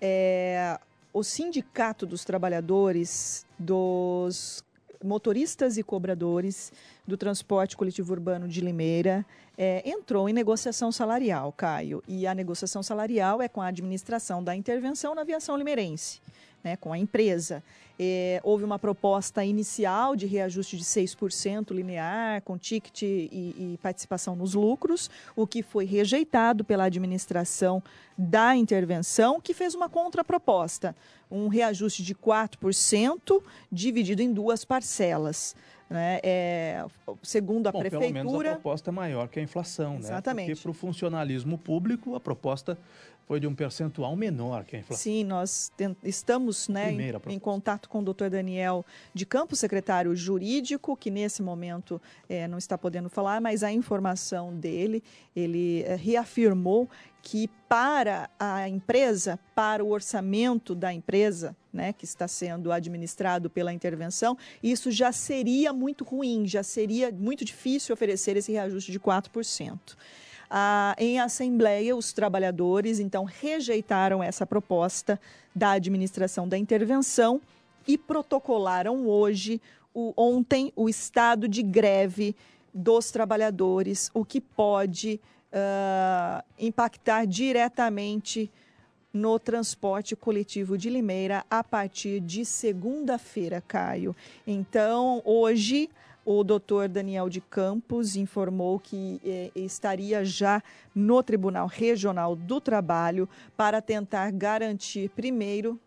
É, o Sindicato dos Trabalhadores dos Motoristas e Cobradores do Transporte Coletivo Urbano de Limeira é, entrou em negociação salarial, Caio. E a negociação salarial é com a administração da intervenção na aviação limeirense. né, com a empresa. É, houve uma proposta inicial de reajuste de 6% linear, com ticket e, e, participação nos lucros, o que foi rejeitado pela administração da intervenção, que fez uma contraproposta, um reajuste de 4%, dividido em duas parcelas. Né? É, segundo a Bom, prefeitura. Pelo menos a proposta é maior que a inflação, Exatamente. né? Porque para o funcionalismo público, a proposta foi de um percentual menor que a inflação. Sim, nós estamos né, em, em, contato com o doutor Daniel de Campos, secretário jurídico, que nesse momento é, não está podendo falar, mas a informação dele, ele é, reafirmou que para a empresa, para o orçamento da empresa, né, que está sendo administrado pela intervenção, isso já seria muito ruim, já seria muito difícil oferecer esse reajuste de 4%. Ah, em assembleia, os trabalhadores então rejeitaram essa proposta da administração da intervenção e protocolaram hoje, o, ontem, o estado de greve dos trabalhadores, o que pode uh, impactar diretamente no transporte coletivo de Limeira a partir de segunda-feira, Caio. Então, hoje o doutor Daniel de Campos informou que eh, estaria já no Tribunal Regional do Trabalho para tentar garantir, primeiro,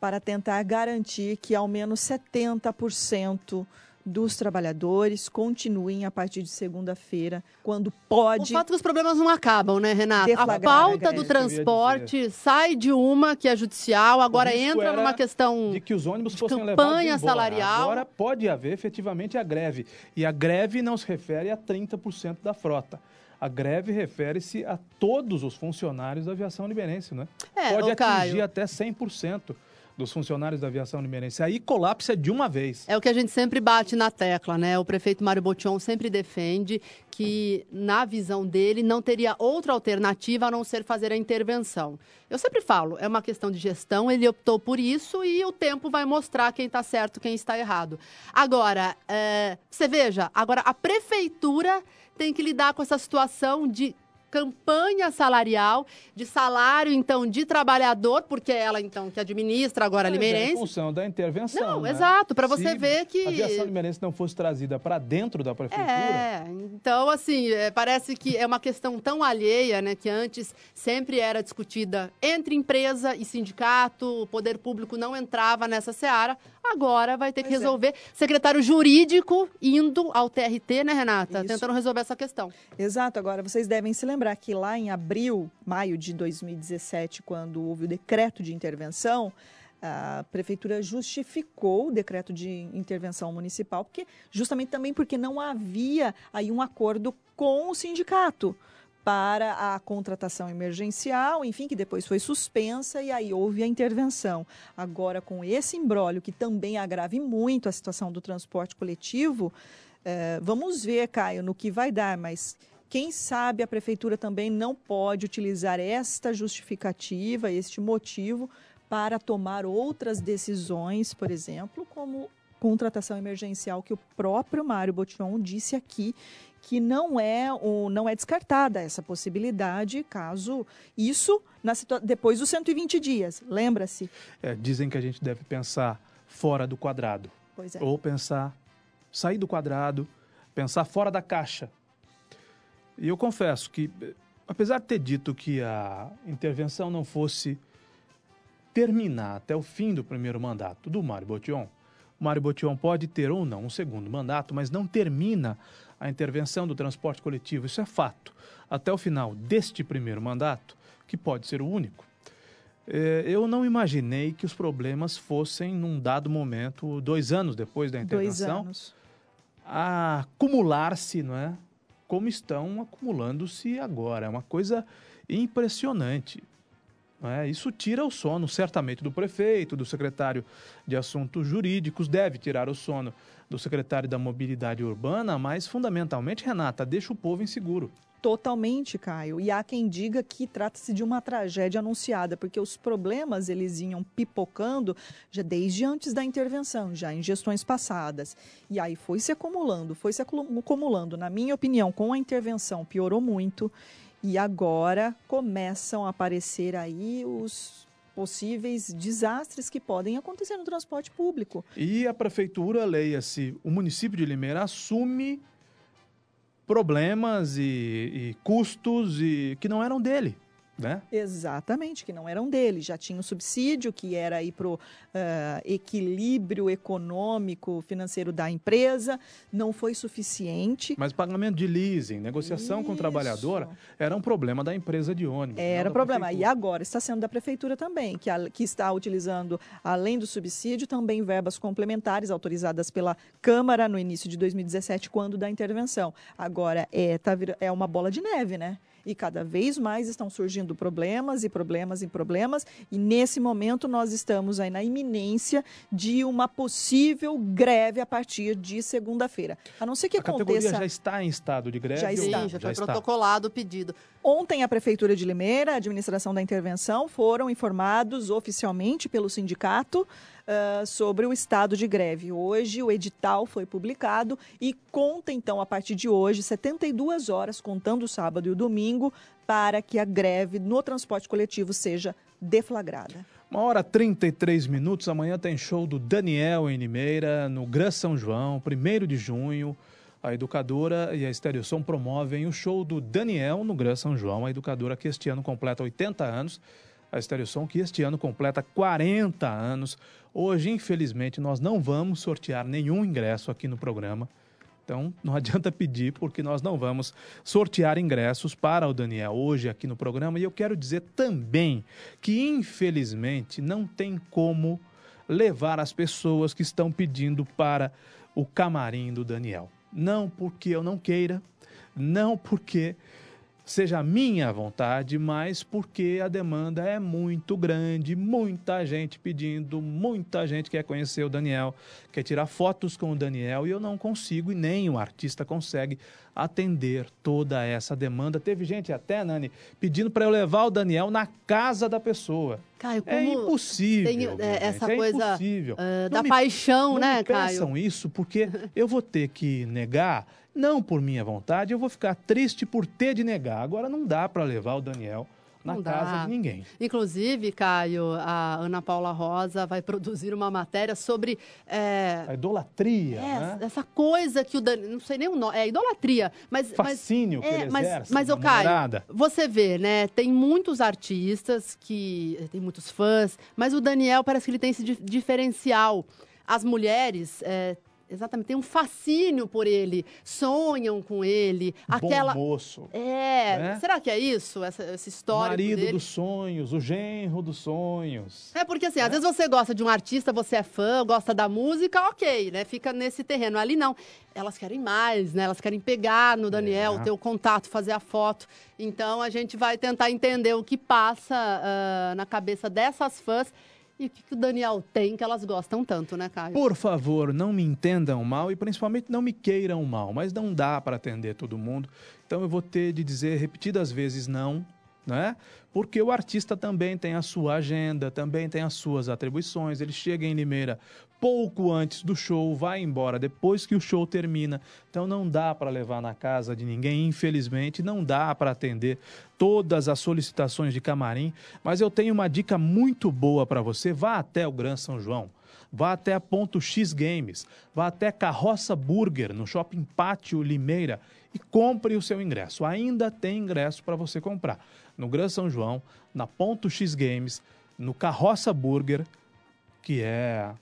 para tentar garantir que ao menos 70% dos trabalhadores continuem a partir de segunda-feira, quando pode. O fato é que os problemas não acabam, né, Renata? A pauta do transporte sai de uma que é judicial, agora entra numa questão de que os ônibus fossem campanha salarial. Agora pode haver efetivamente a greve. E a greve não se refere a 30% da frota. A greve refere-se a todos os funcionários da aviação liberense, né? É, pode atingir Caio. até 100% dos funcionários da aviação limeirense. Aí colapsa de uma vez. É o que a gente sempre bate na tecla, né? O prefeito Mário Botion sempre defende que, na visão dele, não teria outra alternativa a não ser fazer a intervenção. Eu sempre falo, é uma questão de gestão, ele optou por isso e o tempo vai mostrar quem está certo, quem está errado. Agora, é, você veja, agora a prefeitura tem que lidar com essa situação de campanha salarial, de salário, então, de trabalhador, porque é ela, então, que administra agora a Limeirense. É em função da intervenção. Não, né? exato, para você Se ver que. a aviação limeirense não fosse trazida para dentro da prefeitura. É, então, assim, é, parece que é uma questão tão alheia, né, que antes sempre era discutida entre empresa e sindicato, o poder público não entrava nessa seara, agora vai ter que Pois é. resolver. Secretário jurídico indo ao TRT, né, Renata? Isso. Tentando resolver essa questão. Exato. Agora, vocês devem se lembrar que lá em abril, maio de 2017, quando houve o decreto de intervenção, a prefeitura justificou o decreto de intervenção municipal, porque justamente também porque não havia aí um acordo com o sindicato para a contratação emergencial, enfim, que depois foi suspensa e aí houve a intervenção. Agora, com esse imbróglio que também agrave muito a situação do transporte coletivo, eh, vamos ver, Caio, no que vai dar, mas quem sabe a prefeitura também não pode utilizar esta justificativa, este motivo, para tomar outras decisões, por exemplo, como contratação emergencial, que o próprio Mário Botion disse aqui que não é, não é descartada essa possibilidade, caso isso na depois dos 120 dias. Lembra-se? É, dizem que a gente deve pensar fora do quadrado. É. Ou pensar, sair do quadrado, pensar fora da caixa. E eu confesso que, apesar de ter dito que a intervenção não fosse terminar até o fim do primeiro mandato do Mário Botion, Mário Botion pode ter ou não um segundo mandato, mas não termina a intervenção do transporte coletivo. Isso é fato. Até o final deste primeiro mandato, que pode ser o único, eh, eu não imaginei que os problemas fossem, num dado momento, dois anos depois da intervenção, acumular-se, não é? Como estão acumulando-se agora. É uma coisa impressionante. é? Isso tira o sono, certamente, do prefeito, do secretário de Assuntos Jurídicos, deve tirar o sono do secretário da Mobilidade Urbana, mas, fundamentalmente, Renata, deixa o povo inseguro. Totalmente, Caio. E há quem diga que trata-se de uma tragédia anunciada, porque os problemas eles iam pipocando já desde antes da intervenção, já em gestões passadas. E aí foi se acumulando, foi se acu- acumulando. Na minha opinião, com a intervenção piorou muito. E agora começam a aparecer aí os possíveis desastres que podem acontecer no transporte público. E a prefeitura, leia-se, o município de Limeira assume problemas e, e custos e, que não eram dele. Né? Exatamente, que não eram dele. Já tinha o subsídio, que era aí para o uh, equilíbrio econômico, financeiro da empresa, não foi suficiente. Mas pagamento de leasing, negociação Isso. com o trabalhador, era um problema da empresa de ônibus. Era problema. Prefeitura. E agora está sendo da prefeitura também, que, a, que está utilizando, além do subsídio, também verbas complementares autorizadas pela Câmara no início de 2017, quando da intervenção. Agora, é, tá, é uma bola de neve, né? E cada vez mais estão surgindo problemas e problemas e problemas. E nesse momento nós estamos aí na iminência de uma possível greve a partir de segunda-feira. A não ser que a aconteça. A categoria já está em estado de greve? Já está. Sim, já, já foi protocolado o pedido. Ontem a Prefeitura de Limeira, a administração da intervenção, foram informados oficialmente pelo sindicato uh, sobre o estado de greve. Hoje o edital foi publicado e conta então a partir de hoje 72 horas, contando o sábado e o domingo, para que a greve no transporte coletivo seja deflagrada. Uma hora 33 minutos, amanhã tem show do Daniel em Limeira, no Gran São João, 1 de junho. A educadora e a Estereosom promovem o show do Daniel no Gran São João, a educadora que este ano completa 80 anos a Estereosom, que este ano completa 40 anos. Hoje, infelizmente, nós não vamos sortear nenhum ingresso aqui no programa. Então, não adianta pedir, porque nós não vamos sortear ingressos para o Daniel hoje aqui no programa. E eu quero dizer também que, infelizmente, não tem como levar as pessoas que estão pedindo para o camarim do Daniel. Não porque eu não queira, não porque seja a minha vontade, mas porque a demanda é muito grande, muita gente pedindo, muita gente quer conhecer o Daniel, quer tirar fotos com o Daniel e eu não consigo e nem o artista consegue atender toda essa demanda. Teve gente até, Nani, pedindo para eu levar o Daniel na casa da pessoa. Caio, é impossível. Tem é, essa é coisa uh, da me, paixão, né, me Caio? Peçam isso porque eu vou ter que negar não por minha vontade, eu vou ficar triste por ter de negar. Agora não dá para levar o Daniel na casa de ninguém. Inclusive, Caio, a Ana Paula Rosa vai produzir uma matéria sobre. É, a idolatria. É, né? Essa coisa que o Daniel. Não sei nem o nome. É idolatria. Mas, Fascínio mas, que é, ele mas, exerce, mas, ô, Caio, você vê, né? Tem muitos artistas que. Tem muitos fãs, mas o Daniel parece que ele tem esse diferencial. As mulheres é, Exatamente, tem um fascínio por ele, sonham com ele. Aquela... Bom moço. É, né? será que é isso, essa, essa história? Marido dele? dos sonhos, o genro dos sonhos. É porque assim, é. às vezes você gosta de um artista, você é fã, gosta da música, ok, né? Fica nesse terreno. Ali não. Elas querem mais, né? Elas querem pegar no Daniel, é. ter o contato, fazer a foto. Então a gente vai tentar entender o que passa uh, na cabeça dessas fãs e o que, que o Daniel tem que elas gostam tanto, né, Caio? Por favor, não me entendam mal e principalmente não me queiram mal, mas não dá para atender todo mundo. Então eu vou ter de dizer repetidas vezes não, né? Porque o artista também tem a sua agenda, também tem as suas atribuições. Ele chega em Limeira pouco antes do show, vai embora depois que o show termina. Então não dá para levar na casa de ninguém, infelizmente, não dá para atender todas as solicitações de camarim. Mas eu tenho uma dica muito boa para você: vá até o Gran São João. Vá até a Ponto X Games, vá até Carroça Burger, no Shopping Pátio Limeira e compre o seu ingresso. Ainda tem ingresso para você comprar no Gran São João, na Ponto X Games, no Carroça Burger, que é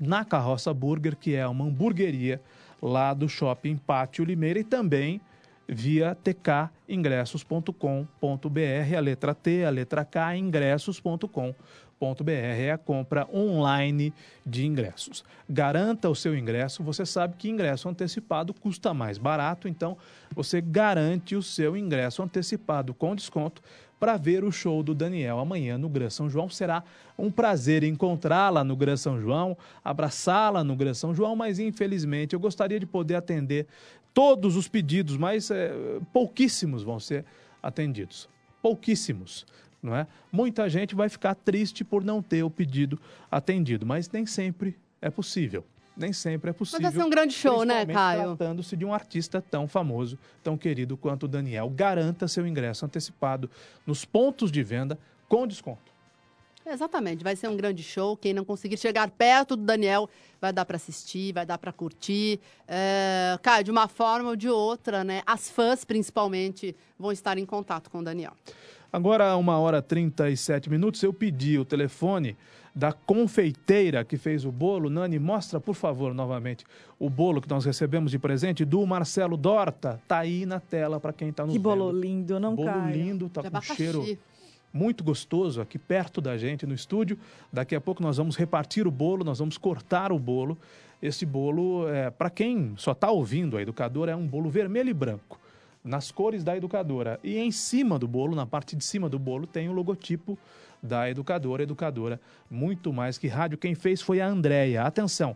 na Carroça Burger, que é uma hamburgueria lá do Shopping Pátio Limeira e também via tkingressos.com.br, a letra T, a letra K, ingressos.com.br é a compra online de ingressos. Garanta o seu ingresso, você sabe que ingresso antecipado custa mais barato, então você garante o seu ingresso antecipado com desconto para ver o show do Daniel amanhã no Gran São João. Será um prazer encontrá-la no Gran São João, abraçá-la no Gran São João, mas infelizmente eu gostaria de poder atender todos os pedidos, mas é, pouquíssimos vão ser atendidos. Pouquíssimos não é? Muita gente vai ficar triste por não ter o pedido atendido, mas nem sempre é possível. Nem sempre é possível. Mas vai ser um grande show, né, Caio? Tratando-se de um artista tão famoso, tão querido quanto o Daniel. Garanta seu ingresso antecipado nos pontos de venda com desconto. Exatamente, vai ser um grande show. Quem não conseguir chegar perto do Daniel vai dar para assistir, vai dar para curtir. É, cara, de uma forma ou de outra, né? As fãs, principalmente, vão estar em contato com o Daniel. Agora, uma hora e 37 minutos, eu pedi o telefone da confeiteira que fez o bolo. Nani, mostra, por favor, novamente, o bolo que nós recebemos de presente do Marcelo Dorta. Tá aí na tela para quem está no Que bolo lindo, não Bolo Caio? lindo, tá De com abacaxi. cheiro muito gostoso aqui perto da gente no estúdio. Daqui a pouco nós vamos repartir o bolo, nós vamos cortar o bolo. Esse bolo, é, para quem só está ouvindo a educadora, é um bolo vermelho e branco, nas cores da educadora. E em cima do bolo, na parte de cima do bolo, tem o logotipo da educadora, educadora, muito mais que rádio. Quem fez foi a Andréia. Atenção,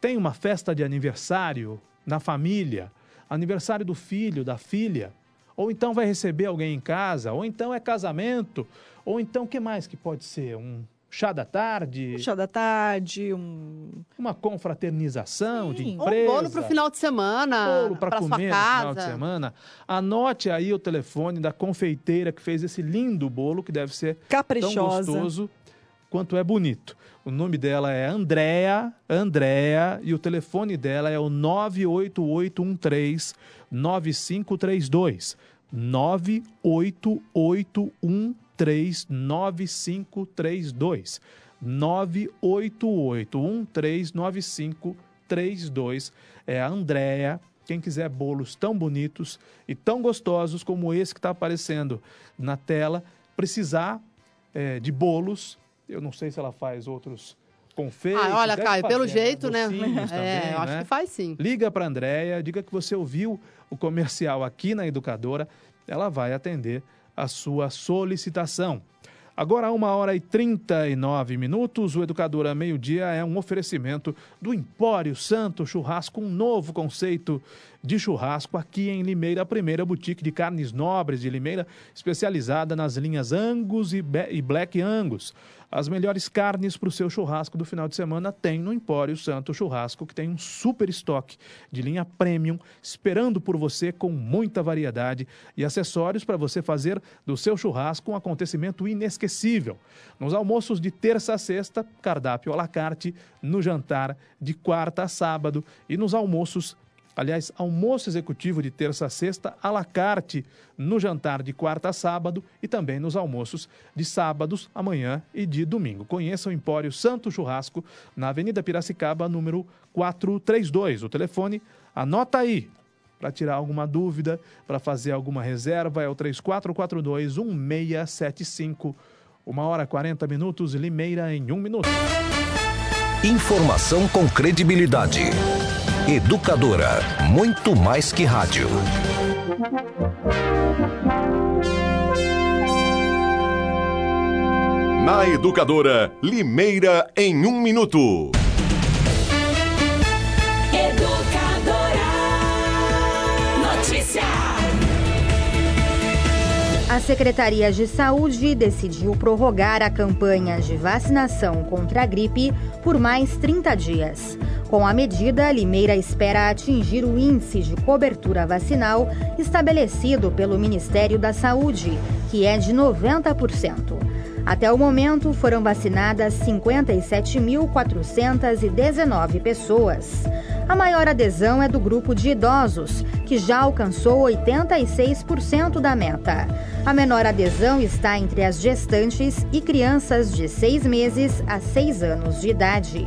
tem uma festa de aniversário na família, aniversário do filho, da filha, ou então vai receber alguém em casa, ou então é casamento, ou então o que mais que pode ser? Um chá da tarde, Chá da tarde, um... uma confraternização de Um empresa. bolo pro final de semana, bolo para comer no final de semana. Anote aí o telefone da confeiteira que fez esse lindo bolo que deve ser tão Caprichosa. gostoso quanto é bonito. O nome dela é Andréa, Andréa, e o telefone dela é o 98813 9532. 98813 9532. 988139532. É a Andréa. Quem quiser bolos tão bonitos e tão gostosos como esse que está aparecendo na tela, precisar é, de bolos. Eu não sei se ela faz outros confeitos. Ah, olha, Caio, pelo jeito, né? É, também, eu acho né? que faz sim. Liga para a Andréia, diga que você ouviu o comercial aqui na Educadora, ela vai atender a sua solicitação. Agora, uma hora e 39 minutos, o Educadora Meio Dia é um oferecimento do Empório Santo Churrasco, um novo conceito de churrasco aqui em Limeira, a primeira boutique de carnes nobres de Limeira, especializada nas linhas Angus e Black Angus. As melhores carnes para o seu churrasco do final de semana tem no Empório Santo Churrasco, que tem um super estoque de linha premium esperando por você com muita variedade e acessórios para você fazer do seu churrasco um acontecimento inesquecível. Nos almoços de terça a sexta, cardápio à la carte, no jantar de quarta a sábado e nos almoços Aliás, almoço executivo de terça a sexta, à la carte, no jantar de quarta a sábado e também nos almoços de sábados, amanhã e de domingo. Conheça o Empório Santo Churrasco, na Avenida Piracicaba, número 432. O telefone, anota aí, para tirar alguma dúvida, para fazer alguma reserva, é o 3442-1675. Uma hora e 40 minutos, Limeira em um minuto. Informação com credibilidade. Educadora, muito mais que rádio. Na Educadora, Limeira em um minuto. Educadora. Notícia. A Secretaria de Saúde decidiu prorrogar a campanha de vacinação contra a gripe por mais 30 dias. Com a medida, Limeira espera atingir o índice de cobertura vacinal estabelecido pelo Ministério da Saúde, que é de 90%. Até o momento, foram vacinadas 57.419 pessoas. A maior adesão é do grupo de idosos, que já alcançou 86% da meta. A menor adesão está entre as gestantes e crianças de 6 meses a 6 anos de idade.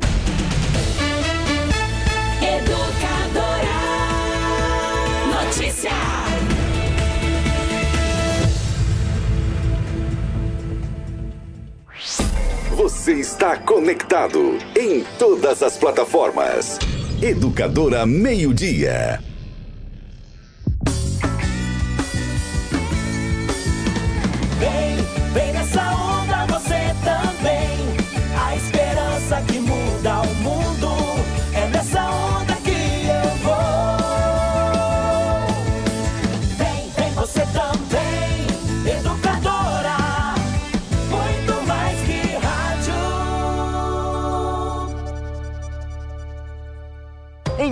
Educadora. Notícia. Você está conectado em todas as plataformas. Educadora Meio Dia.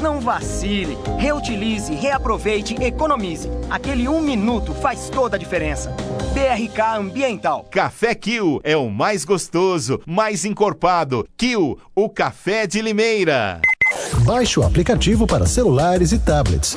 Não vacile, reutilize, reaproveite, economize. Aquele um minuto faz toda a diferença. BRK Ambiental. Café Kill é o mais gostoso, mais encorpado. Kill, o café de Limeira. Baixe o aplicativo para celulares e tablets.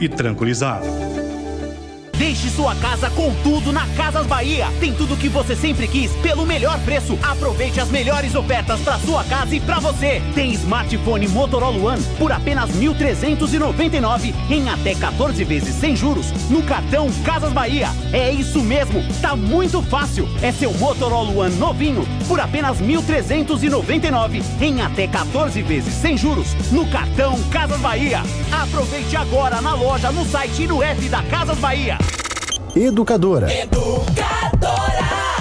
e tranquilizar. Deixe sua casa com tudo na Casas Bahia. Tem tudo que você sempre quis pelo melhor preço. Aproveite as melhores ofertas para sua casa e para você. Tem smartphone Motorola One por apenas 1.399 em até 14 vezes sem juros no cartão Casas Bahia. É isso mesmo, tá muito fácil. É seu Motorola One novinho por apenas 1.399 em até 14 vezes sem juros no cartão Casas Bahia. Aproveite agora na loja, no site e no app da Casas Bahia. Educadora.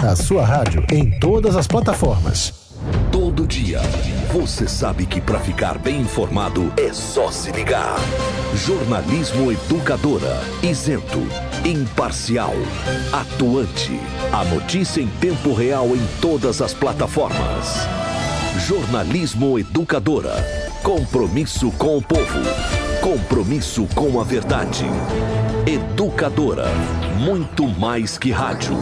A sua rádio em todas as plataformas. Todo dia, você sabe que para ficar bem informado é só se ligar. Jornalismo Educadora, isento, imparcial, atuante. A notícia em tempo real em todas as plataformas. Jornalismo Educadora, compromisso com o povo, compromisso com a verdade. Educadora, muito mais que rádio.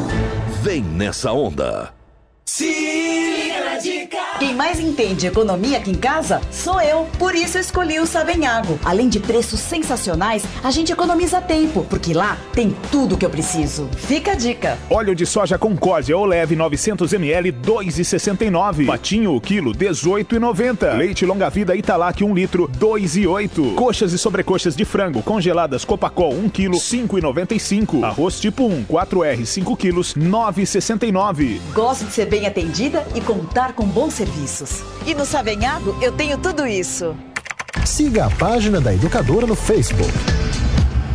Vem nessa onda. Se liga na dica! Quem mais entende economia aqui em casa sou eu. Por isso eu escolhi o Savenhago. Além de preços sensacionais, a gente economiza tempo, porque lá tem tudo que eu preciso. Fica a dica. Óleo de soja Concórdia ou leve 900ml 2,69. Patinho o quilo 18,90. Leite longa vida Italac 1 litro 2,8. Coxas e sobrecoxas de frango congeladas Copacol 1 quilo 5,95. Arroz tipo 1 4R 5 quilos 9,69. Gosto de ser bem atendida e contar com bons serviços. E no Savenhago eu tenho tudo isso. Siga a página da Educadora no Facebook.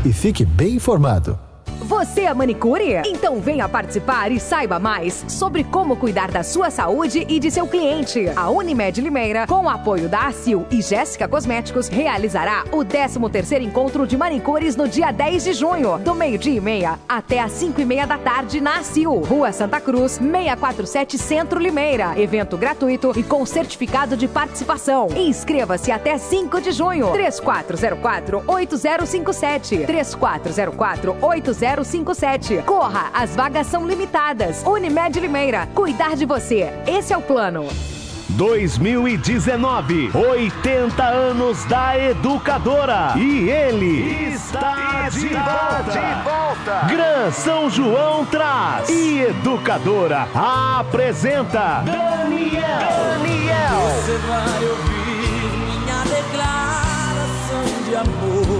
E fique bem informado. Você é manicure? Então venha participar e saiba mais sobre como cuidar da sua saúde e de seu cliente. A Unimed Limeira, com o apoio da ACIL e Jéssica Cosméticos, realizará o 13º Encontro de Manicures no dia 10 de junho, do meio-dia e meia até às 5 e meia da tarde na ACIL, Rua Santa Cruz, 647 Centro Limeira. Evento gratuito e com certificado de participação. Inscreva-se até 5 de junho. 3404-8057. 3404-8057. Corra, as vagas são limitadas. Unimed Limeira, cuidar de você. Esse é o plano. 2019, 80 anos da educadora. E ele está de volta. Gran São João traz. E educadora apresenta Daniel. Daniel.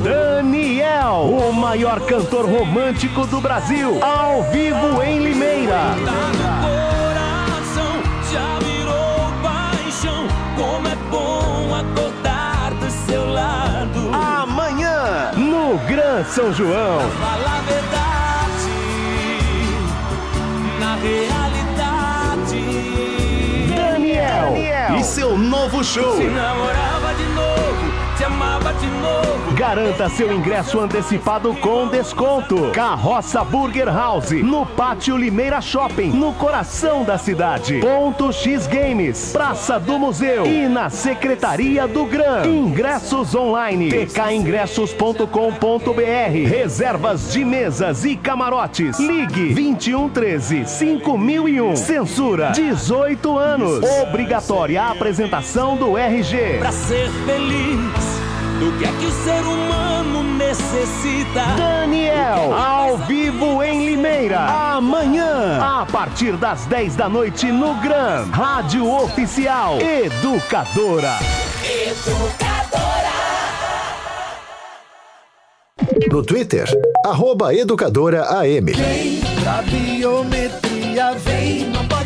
Daniel, o maior cantor romântico do Brasil, ao vivo em Limeira. É bom acordar do seu lado. Amanhã, no Gran São João. Fala a verdade. Na realidade. Daniel, e seu novo show. Te amava de novo. Garanta seu ingresso antecipado com desconto. Carroça Burger House, no Pátio Limeira Shopping, no coração da cidade. Ponto X Games, Praça do Museu e na Secretaria do Gran. Ingressos online. tkingressos.com.br. Reservas de mesas e camarotes. Ligue 2113 5001. Censura 18 anos. Obrigatória a apresentação do RG. Pra ser feliz, do que é que o ser humano necessita? Daniel, ao vivo em Limeira. Amanhã, a partir das 10 da noite no Gran. Rádio Oficial Educadora. No Twitter, arroba Educadora AM. A biometria vem, não pode.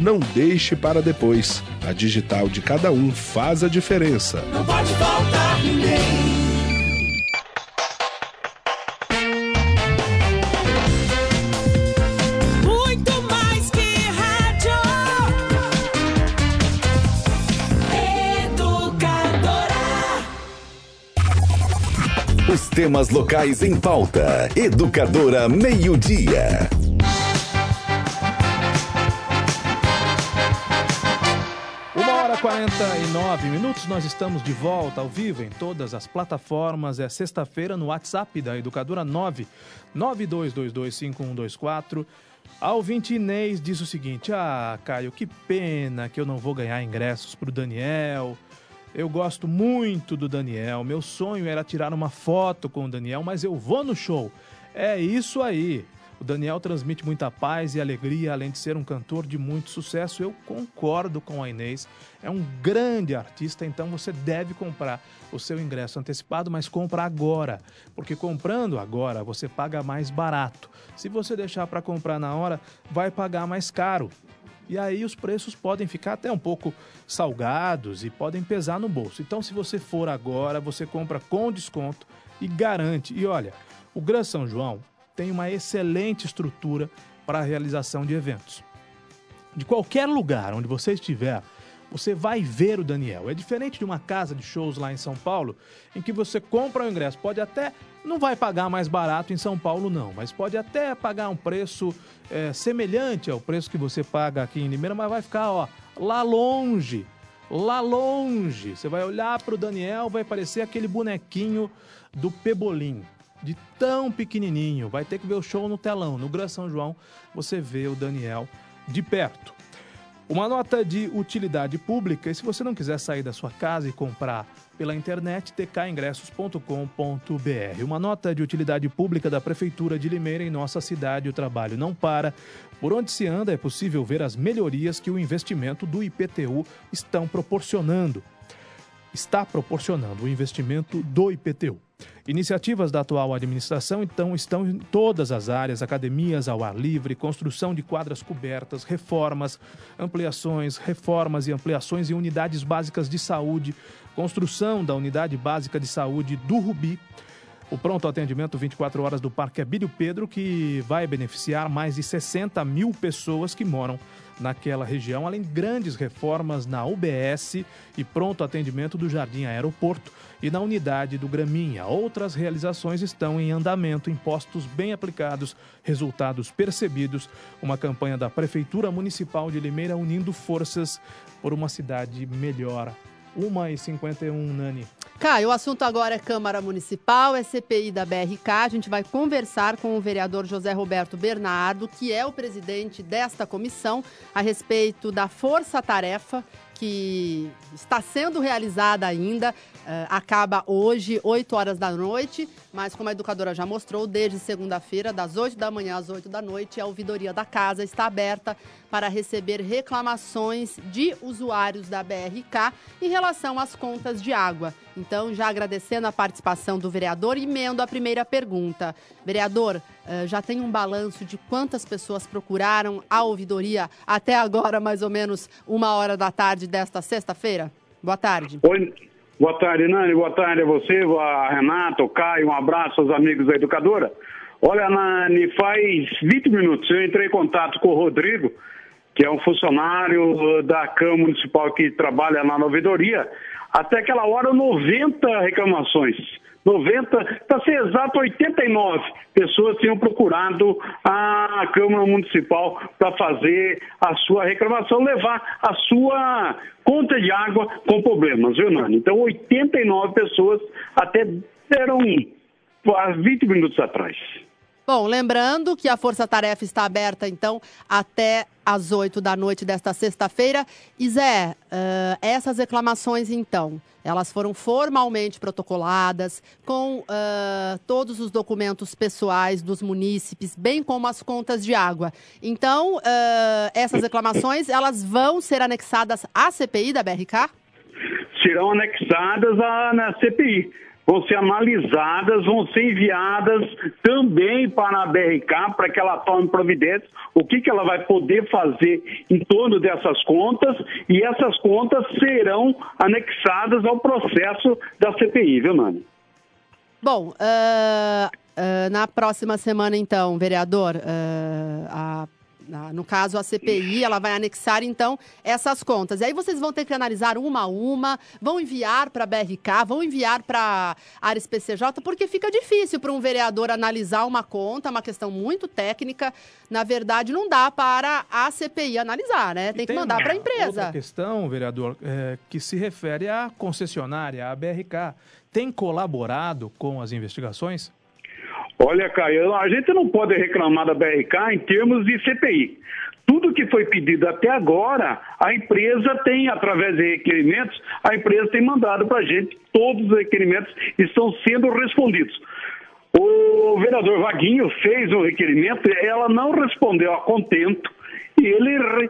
Não deixe para depois. A digital de cada um faz a diferença. Não pode faltar ninguém. Muito mais que rádio. Educadora. Os temas locais em pauta. Educadora Meio-Dia. Uma 49 minutos, nós estamos de volta ao vivo em todas as plataformas. É sexta-feira no WhatsApp da Educadora 9 92225124. A ouvinte Inês diz o seguinte: Ah, Caio, que pena que eu não vou ganhar ingressos para o Daniel. Eu gosto muito do Daniel. Meu sonho era tirar uma foto com o Daniel, mas eu vou no show. É isso aí. O Daniel transmite muita paz e alegria, além de ser um cantor de muito sucesso. Eu concordo com a Inês. É um grande artista, então você deve comprar o seu ingresso antecipado, mas compra agora, porque comprando agora você paga mais barato. Se você deixar para comprar na hora, vai pagar mais caro. E aí os preços podem ficar até um pouco salgados e podem pesar no bolso. Então, se você for agora, você compra com desconto e garante. E olha, o Gran São João tem uma excelente estrutura para a realização de eventos. De qualquer lugar onde você estiver, você vai ver o Daniel. É diferente de uma casa de shows lá em São Paulo, em que você compra o ingresso. Pode até, não vai pagar mais barato em São Paulo, não, mas pode até pagar um preço é, semelhante ao preço que você paga aqui em Limeira, mas vai ficar ó, lá longe. Lá longe. Você vai olhar para o Daniel, vai parecer aquele bonequinho do Pebolim de tão pequenininho. Vai ter que ver o show no telão. No Gran São João, você vê o Daniel de perto. Uma nota de utilidade pública, e se você não quiser sair da sua casa e comprar pela internet, tkingressos.com.br. Uma nota de utilidade pública da Prefeitura de Limeira em nossa cidade. O trabalho não para. Por onde se anda, é possível ver as melhorias que o investimento do IPTU estão proporcionando. Está proporcionando o investimento do IPTU. Iniciativas da atual administração, então, estão em todas as áreas: academias ao ar livre, construção de quadras cobertas, reformas, ampliações, reformas e ampliações em unidades básicas de saúde, construção da unidade básica de saúde do Rubi. O pronto atendimento 24 horas do Parque Abílio Pedro, que vai beneficiar mais de 60 mil pessoas que moram naquela região, além de grandes reformas na UBS e pronto atendimento do Jardim Aeroporto e na unidade do Graminha. Outras realizações estão em andamento, impostos bem aplicados, resultados percebidos. Uma campanha da Prefeitura Municipal de Limeira unindo forças por uma cidade melhor. 1h51, Nani. Caio, o assunto agora é Câmara Municipal, é CPI da BRK. A gente vai conversar com o vereador José Roberto Bernardo, que é o presidente desta comissão, a respeito da força-tarefa que está sendo realizada ainda. eh, acaba hoje, 8 horas da noite, mas como a educadora já mostrou, desde segunda-feira, das 8 da manhã às 8 da noite, a ouvidoria da casa está aberta para receber reclamações de usuários da BRK em relação às contas de água. Então, já agradecendo a participação do vereador, emendo a primeira pergunta. Vereador, eh, já tem um balanço de quantas pessoas procuraram a ouvidoria até agora, mais ou menos uma hora da tarde desta sexta-feira? Boa tarde. Oi, boa tarde, Nani. Boa tarde a você, a Renata, o Caio. Um abraço aos amigos da educadora. Olha, Nani, faz 20 minutos eu entrei em contato com o Rodrigo, que é um funcionário da Câmara Municipal que trabalha na ouvidoria. Até aquela hora, 90 reclamações. 90, para ser exato, 89 pessoas tinham procurado a Câmara Municipal para fazer a sua reclamação, levar a sua conta de água com problemas, viu, Nani? Então, 89 pessoas até deram há 20 minutos atrás. Bom, lembrando que a Força Tarefa está aberta, então, até às 8 da noite desta sexta-feira. E Zé, eh, essas reclamações, então, elas foram formalmente protocoladas, com eh, todos os documentos pessoais dos munícipes, bem como as contas de água. Então, eh, essas reclamações, elas vão ser anexadas à CPI da BRK? serão anexadas à, na CPI. Vão ser analisadas, vão ser enviadas também para a BRK para que ela tome providências, o que, que ela vai poder fazer em torno dessas contas e essas contas serão anexadas ao processo da CPI, viu, Nani? Bom, ah, ah, na próxima semana, então, vereador, ah, a- no caso a CPI, ela vai anexar, então, essas contas. E aí vocês vão ter que analisar uma a uma, vão enviar para a BRK, vão enviar para a área PCJ, porque fica difícil para um vereador analisar uma conta, uma questão muito técnica. Na verdade, não dá para a CPI analisar, né? Tem que mandar para a Outra empresa. questão, vereador, é, que se refere à concessionária, à BRK. Tem colaborado com as investigações? Olha, Caio, a gente não pode reclamar da BRK em termos de CPI. Tudo que foi pedido até agora, a empresa tem, através de requerimentos, a empresa tem mandado para a gente, todos os requerimentos estão sendo respondidos. O vereador Vaguinho fez um requerimento, ela não respondeu a contento e ele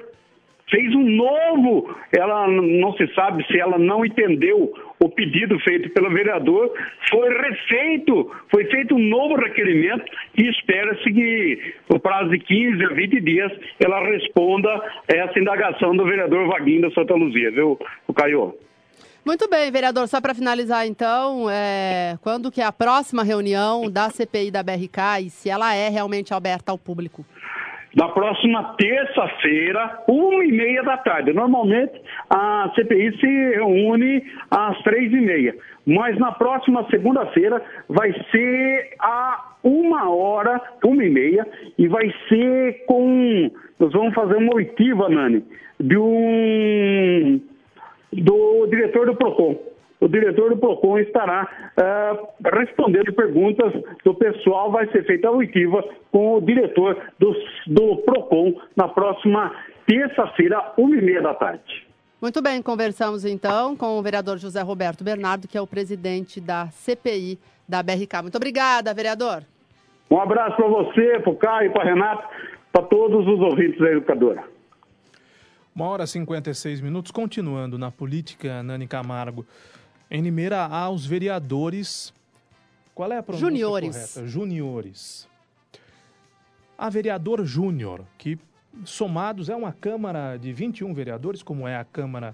fez um novo. Ela não se sabe se ela não entendeu o pedido feito pelo vereador, foi refeito, foi feito um novo requerimento e espera-se que no prazo de 15 a 20 dias ela responda essa indagação do vereador Vaguinho da Santa Luzia, viu, o Caio? Muito bem, vereador. Só para finalizar, então, é, quando que é a próxima reunião da CPI da BRK e se ela é realmente aberta ao público? Na próxima terça-feira, uma e meia da tarde. Normalmente a CPI se reúne às três e meia. Mas na próxima segunda-feira vai ser a uma hora, uma e meia, e vai ser com. Nós vamos fazer uma oitiva, Nani, de um do diretor do PROCON. O diretor do PROCON estará ah, respondendo perguntas do pessoal. Vai ser feita a oitiva com o diretor do, do PROCON na próxima terça-feira, uma e meia da tarde. Muito bem, conversamos então com o vereador José Roberto Bernardo, que é o presidente da CPI da BRK. Muito obrigada, vereador. Um abraço para você, para o Caio, para a Renata, para todos os ouvintes da educadora. Uma hora e 56 minutos, continuando na política, Nani Camargo. Em Limeira, há os vereadores. Qual é a pronúncia Juniores. correta? Juniores. Há vereador júnior, que somados é uma Câmara de 21 vereadores, como é a Câmara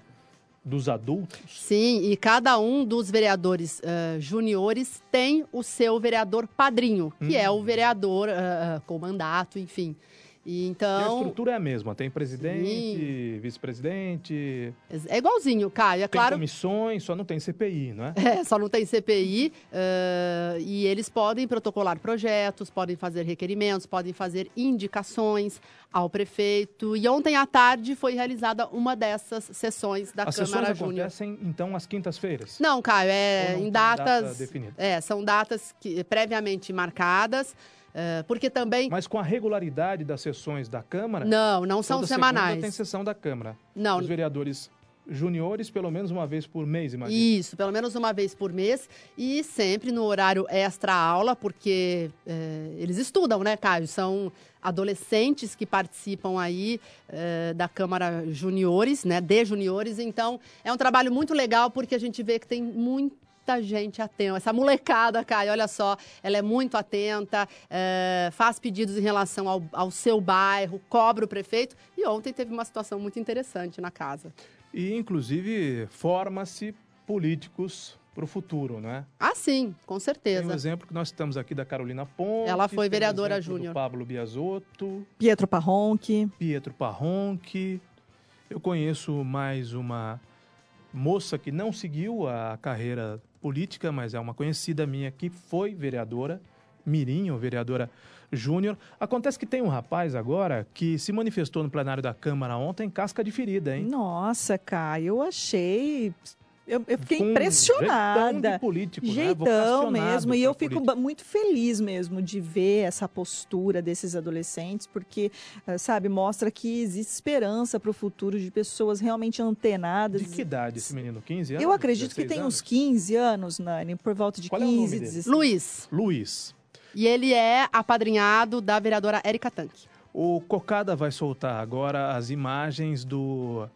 dos Adultos. Sim, e cada um dos vereadores eh, juniores tem o seu vereador padrinho, que é o vereador eh, com mandato, enfim. E E a então. estrutura é a mesma, tem presidente, vice-presidente, É igualzinho, Caio. É tem claro. comissões, só não tem CPI, não é? É, só não tem CPI eh, e eles podem protocolar projetos, podem fazer requerimentos, podem fazer indicações ao prefeito. E ontem à tarde foi realizada uma dessas sessões da As Câmara sessões Júnior. acontecem, então, às quintas-feiras? Não, Caio, é não em tem datas. data é, são datas que, previamente marcadas, eh, porque também. Mas com a regularidade das sessões da Câmara? Não, não são semanais. tem sessão da Câmara. Não. Os vereadores juniores, pelo menos uma vez por mês, imagina. Isso, pelo menos uma vez por mês e sempre no horário extra-aula, porque eh, eles estudam, né, Caio? São adolescentes que participam aí eh, da Câmara Juniores, né, de juniores. Então, é um trabalho muito legal porque a gente vê que tem muita gente atenta. Essa molecada, Caio, olha só, ela é muito atenta, eh, faz pedidos em relação ao, ao seu bairro, cobra o prefeito. E ontem teve uma situação muito interessante na casa. E, inclusive, forma-se políticos para o futuro, né? Ah, sim, com Tem certeza. um exemplo que nós estamos aqui da Carolina Ponte. Ela foi tem vereadora do júnior. Pablo Biasotto, Pietro Parronque. Pietro Parronque. Eu conheço mais uma moça que não seguiu a carreira política, mas é uma conhecida minha que foi vereadora, Mirim, ou vereadora Júnior. Acontece que tem um rapaz agora que se manifestou no plenário da Câmara ontem, casca de ferida, hein? Nossa, Caio, eu achei. Eu, eu fiquei Com um impressionada. jeitão de político, né? Jeitão Vocacionado mesmo. E eu fico política. ba- muito feliz mesmo de ver essa postura desses adolescentes, porque, ah, sabe, mostra que existe esperança para o futuro de pessoas realmente antenadas. De que idade esse menino? 15 anos? Eu acredito que 16 tem anos? uns 15 anos, Nani, por volta de Qual é o nome 15, dele? 16. Luiz. Luiz. E ele é apadrinhado da vereadora Érica Tanque. O Cocada vai soltar agora as imagens do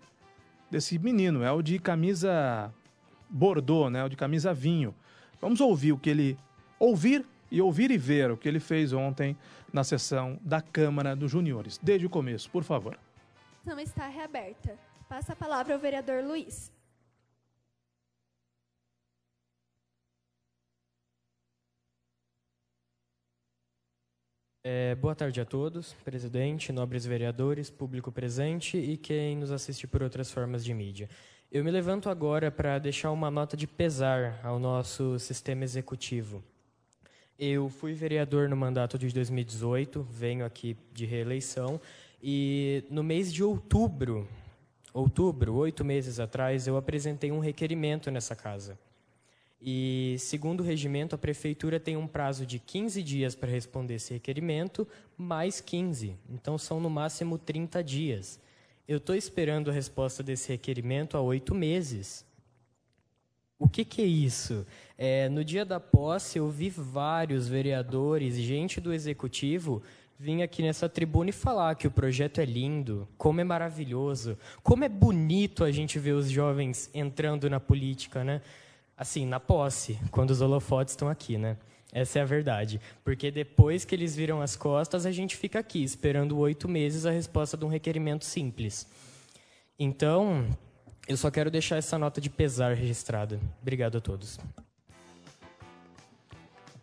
desse menino, é o de camisa bordô, né? O de camisa vinho. Vamos ouvir o que ele ouvir e ouvir e ver o que ele fez ontem na sessão da Câmara dos Juniores. Desde o começo, por favor. Não está reaberta. Passa a palavra ao vereador Luiz. É, boa tarde a todos, presidente, nobres vereadores, público presente e quem nos assiste por outras formas de mídia. Eu me levanto agora para deixar uma nota de pesar ao nosso sistema executivo. Eu fui vereador no mandato de 2018, venho aqui de reeleição, e no mês de outubro, outubro, oito meses atrás, eu apresentei um requerimento nessa casa. E, segundo o regimento, a prefeitura tem um prazo de 15 dias para responder esse requerimento, mais 15. Então, são no máximo 30 dias. Eu estou esperando a resposta desse requerimento há oito meses. O que, que é isso? É, no dia da posse, eu vi vários vereadores, gente do executivo, vir aqui nessa tribuna e falar que o projeto é lindo, como é maravilhoso, como é bonito a gente ver os jovens entrando na política, né? Assim, na posse, quando os holofotes estão aqui, né? Essa é a verdade. Porque depois que eles viram as costas, a gente fica aqui, esperando oito meses a resposta de um requerimento simples. Então, eu só quero deixar essa nota de pesar registrada. Obrigado a todos.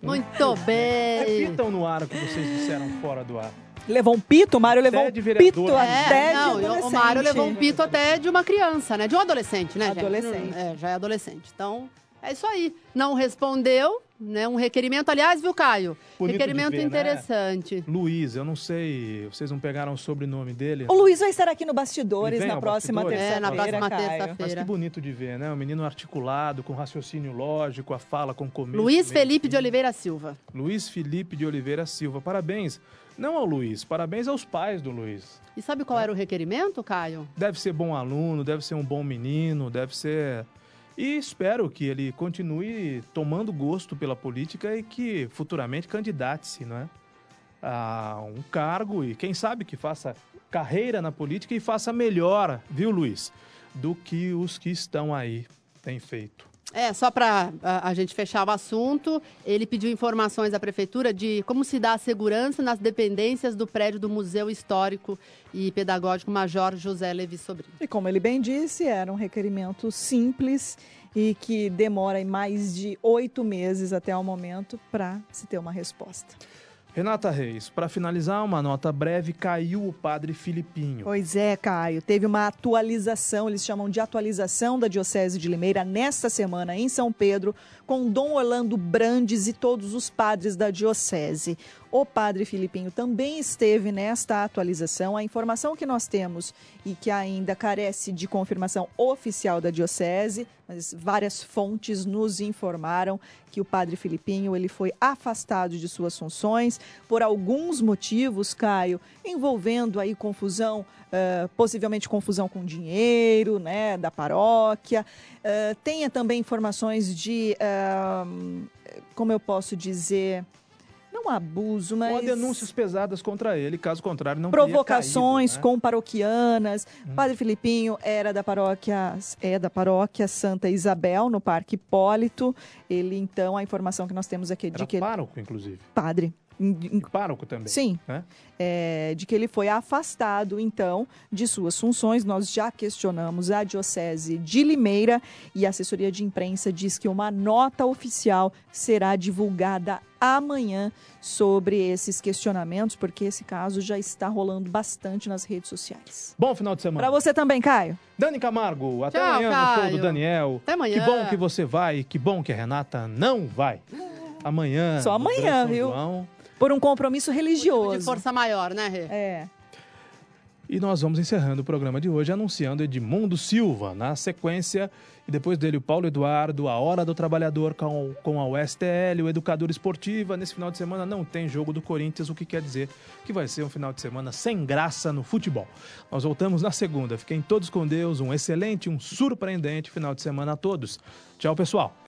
Muito bem. Repitam no ar o que vocês disseram fora do ar. Levou um pito, o Mário levou um pito até É, não, de o adolescente. Mário levou um pito até de uma criança, né? De um adolescente, né, gente? Adolescente. É, já é adolescente. Então, é isso aí. Não respondeu, né? Um requerimento, aliás, viu, Caio? Bonito requerimento ver, né? interessante. Luiz, eu não sei, vocês não pegaram o sobrenome dele? O Luiz vai estar aqui no Bastidores vem na próxima terça-feira, É, na próxima terça-feira. Mas que bonito de ver, né? Um menino articulado, com raciocínio lógico, a fala com começo. Luiz Felipe de. Oliveira Silva. Luiz Felipe de Oliveira Silva. Parabéns. Não ao Luiz, parabéns aos pais do Luiz. E sabe qual era o requerimento, Caio? Deve ser bom aluno, deve ser um bom menino, deve ser. E espero que ele continue tomando gosto pela política e que futuramente candidate-se, não é? A um cargo e quem sabe que faça carreira na política e faça melhor, viu, Luiz? Do que os que estão aí têm feito. É, só para a, gente fechar o assunto, ele pediu informações à prefeitura de como se dá a segurança nas dependências do prédio do Museu Histórico e Pedagógico Major José Levi Sobrinho. E como ele bem disse, era um requerimento simples e que demora mais de oito meses até o momento para se ter uma resposta. Renata Reis, para finalizar, uma nota breve, caiu o padre Filipinho. Pois é, Caio. Teve uma atualização, eles chamam de atualização da Diocese de Limeira nesta semana em São Pedro, com Dom Orlando Brandes e todos os padres da Diocese. O padre Filipinho também esteve nesta atualização. A informação que nós temos e que ainda carece de confirmação oficial da Diocese, mas várias fontes nos informaram que o padre Filipinho ele foi afastado de suas funções por alguns motivos, Caio, envolvendo aí confusão, uh, possivelmente confusão com dinheiro, né, da paróquia. Uh, tenha também informações de, uh, como eu posso dizer, não abuso, mas Ou denúncias pesadas contra ele, caso contrário, não provocações caído, né? com paroquianas. Padre Filipinho era da paróquia é da paróquia Santa Isabel no Parque Hipólito. Ele então a informação que nós temos aqui é de Era que pároco, inclusive. padre pároco também. Sim. Né? é, de que ele foi afastado, então, de suas funções. Nós já questionamos a Diocese de Limeira e a assessoria de imprensa diz que uma nota oficial será divulgada amanhã sobre esses questionamentos, porque esse caso já está rolando bastante nas redes sociais. Bom final de semana. Para você também, Caio. Dani Camargo, até Tchau, amanhã no show Caio. do Daniel. Até amanhã. Que bom que você vai, que bom que a Renata não vai. Amanhã. Só amanhã, viu? João. Por um compromisso religioso. De força maior, né, Rê? É. E nós vamos encerrando o programa de hoje anunciando Edmundo Silva. Na sequência, e depois dele o Paulo Eduardo, a Hora do Trabalhador com, com a USTL, o Educador Esportiva. Nesse final de semana não tem jogo do Corinthians, o que quer dizer que vai ser um final de semana sem graça no futebol. Nós voltamos na segunda. Fiquem todos com Deus. Um excelente, um surpreendente final de semana a todos. Tchau, pessoal.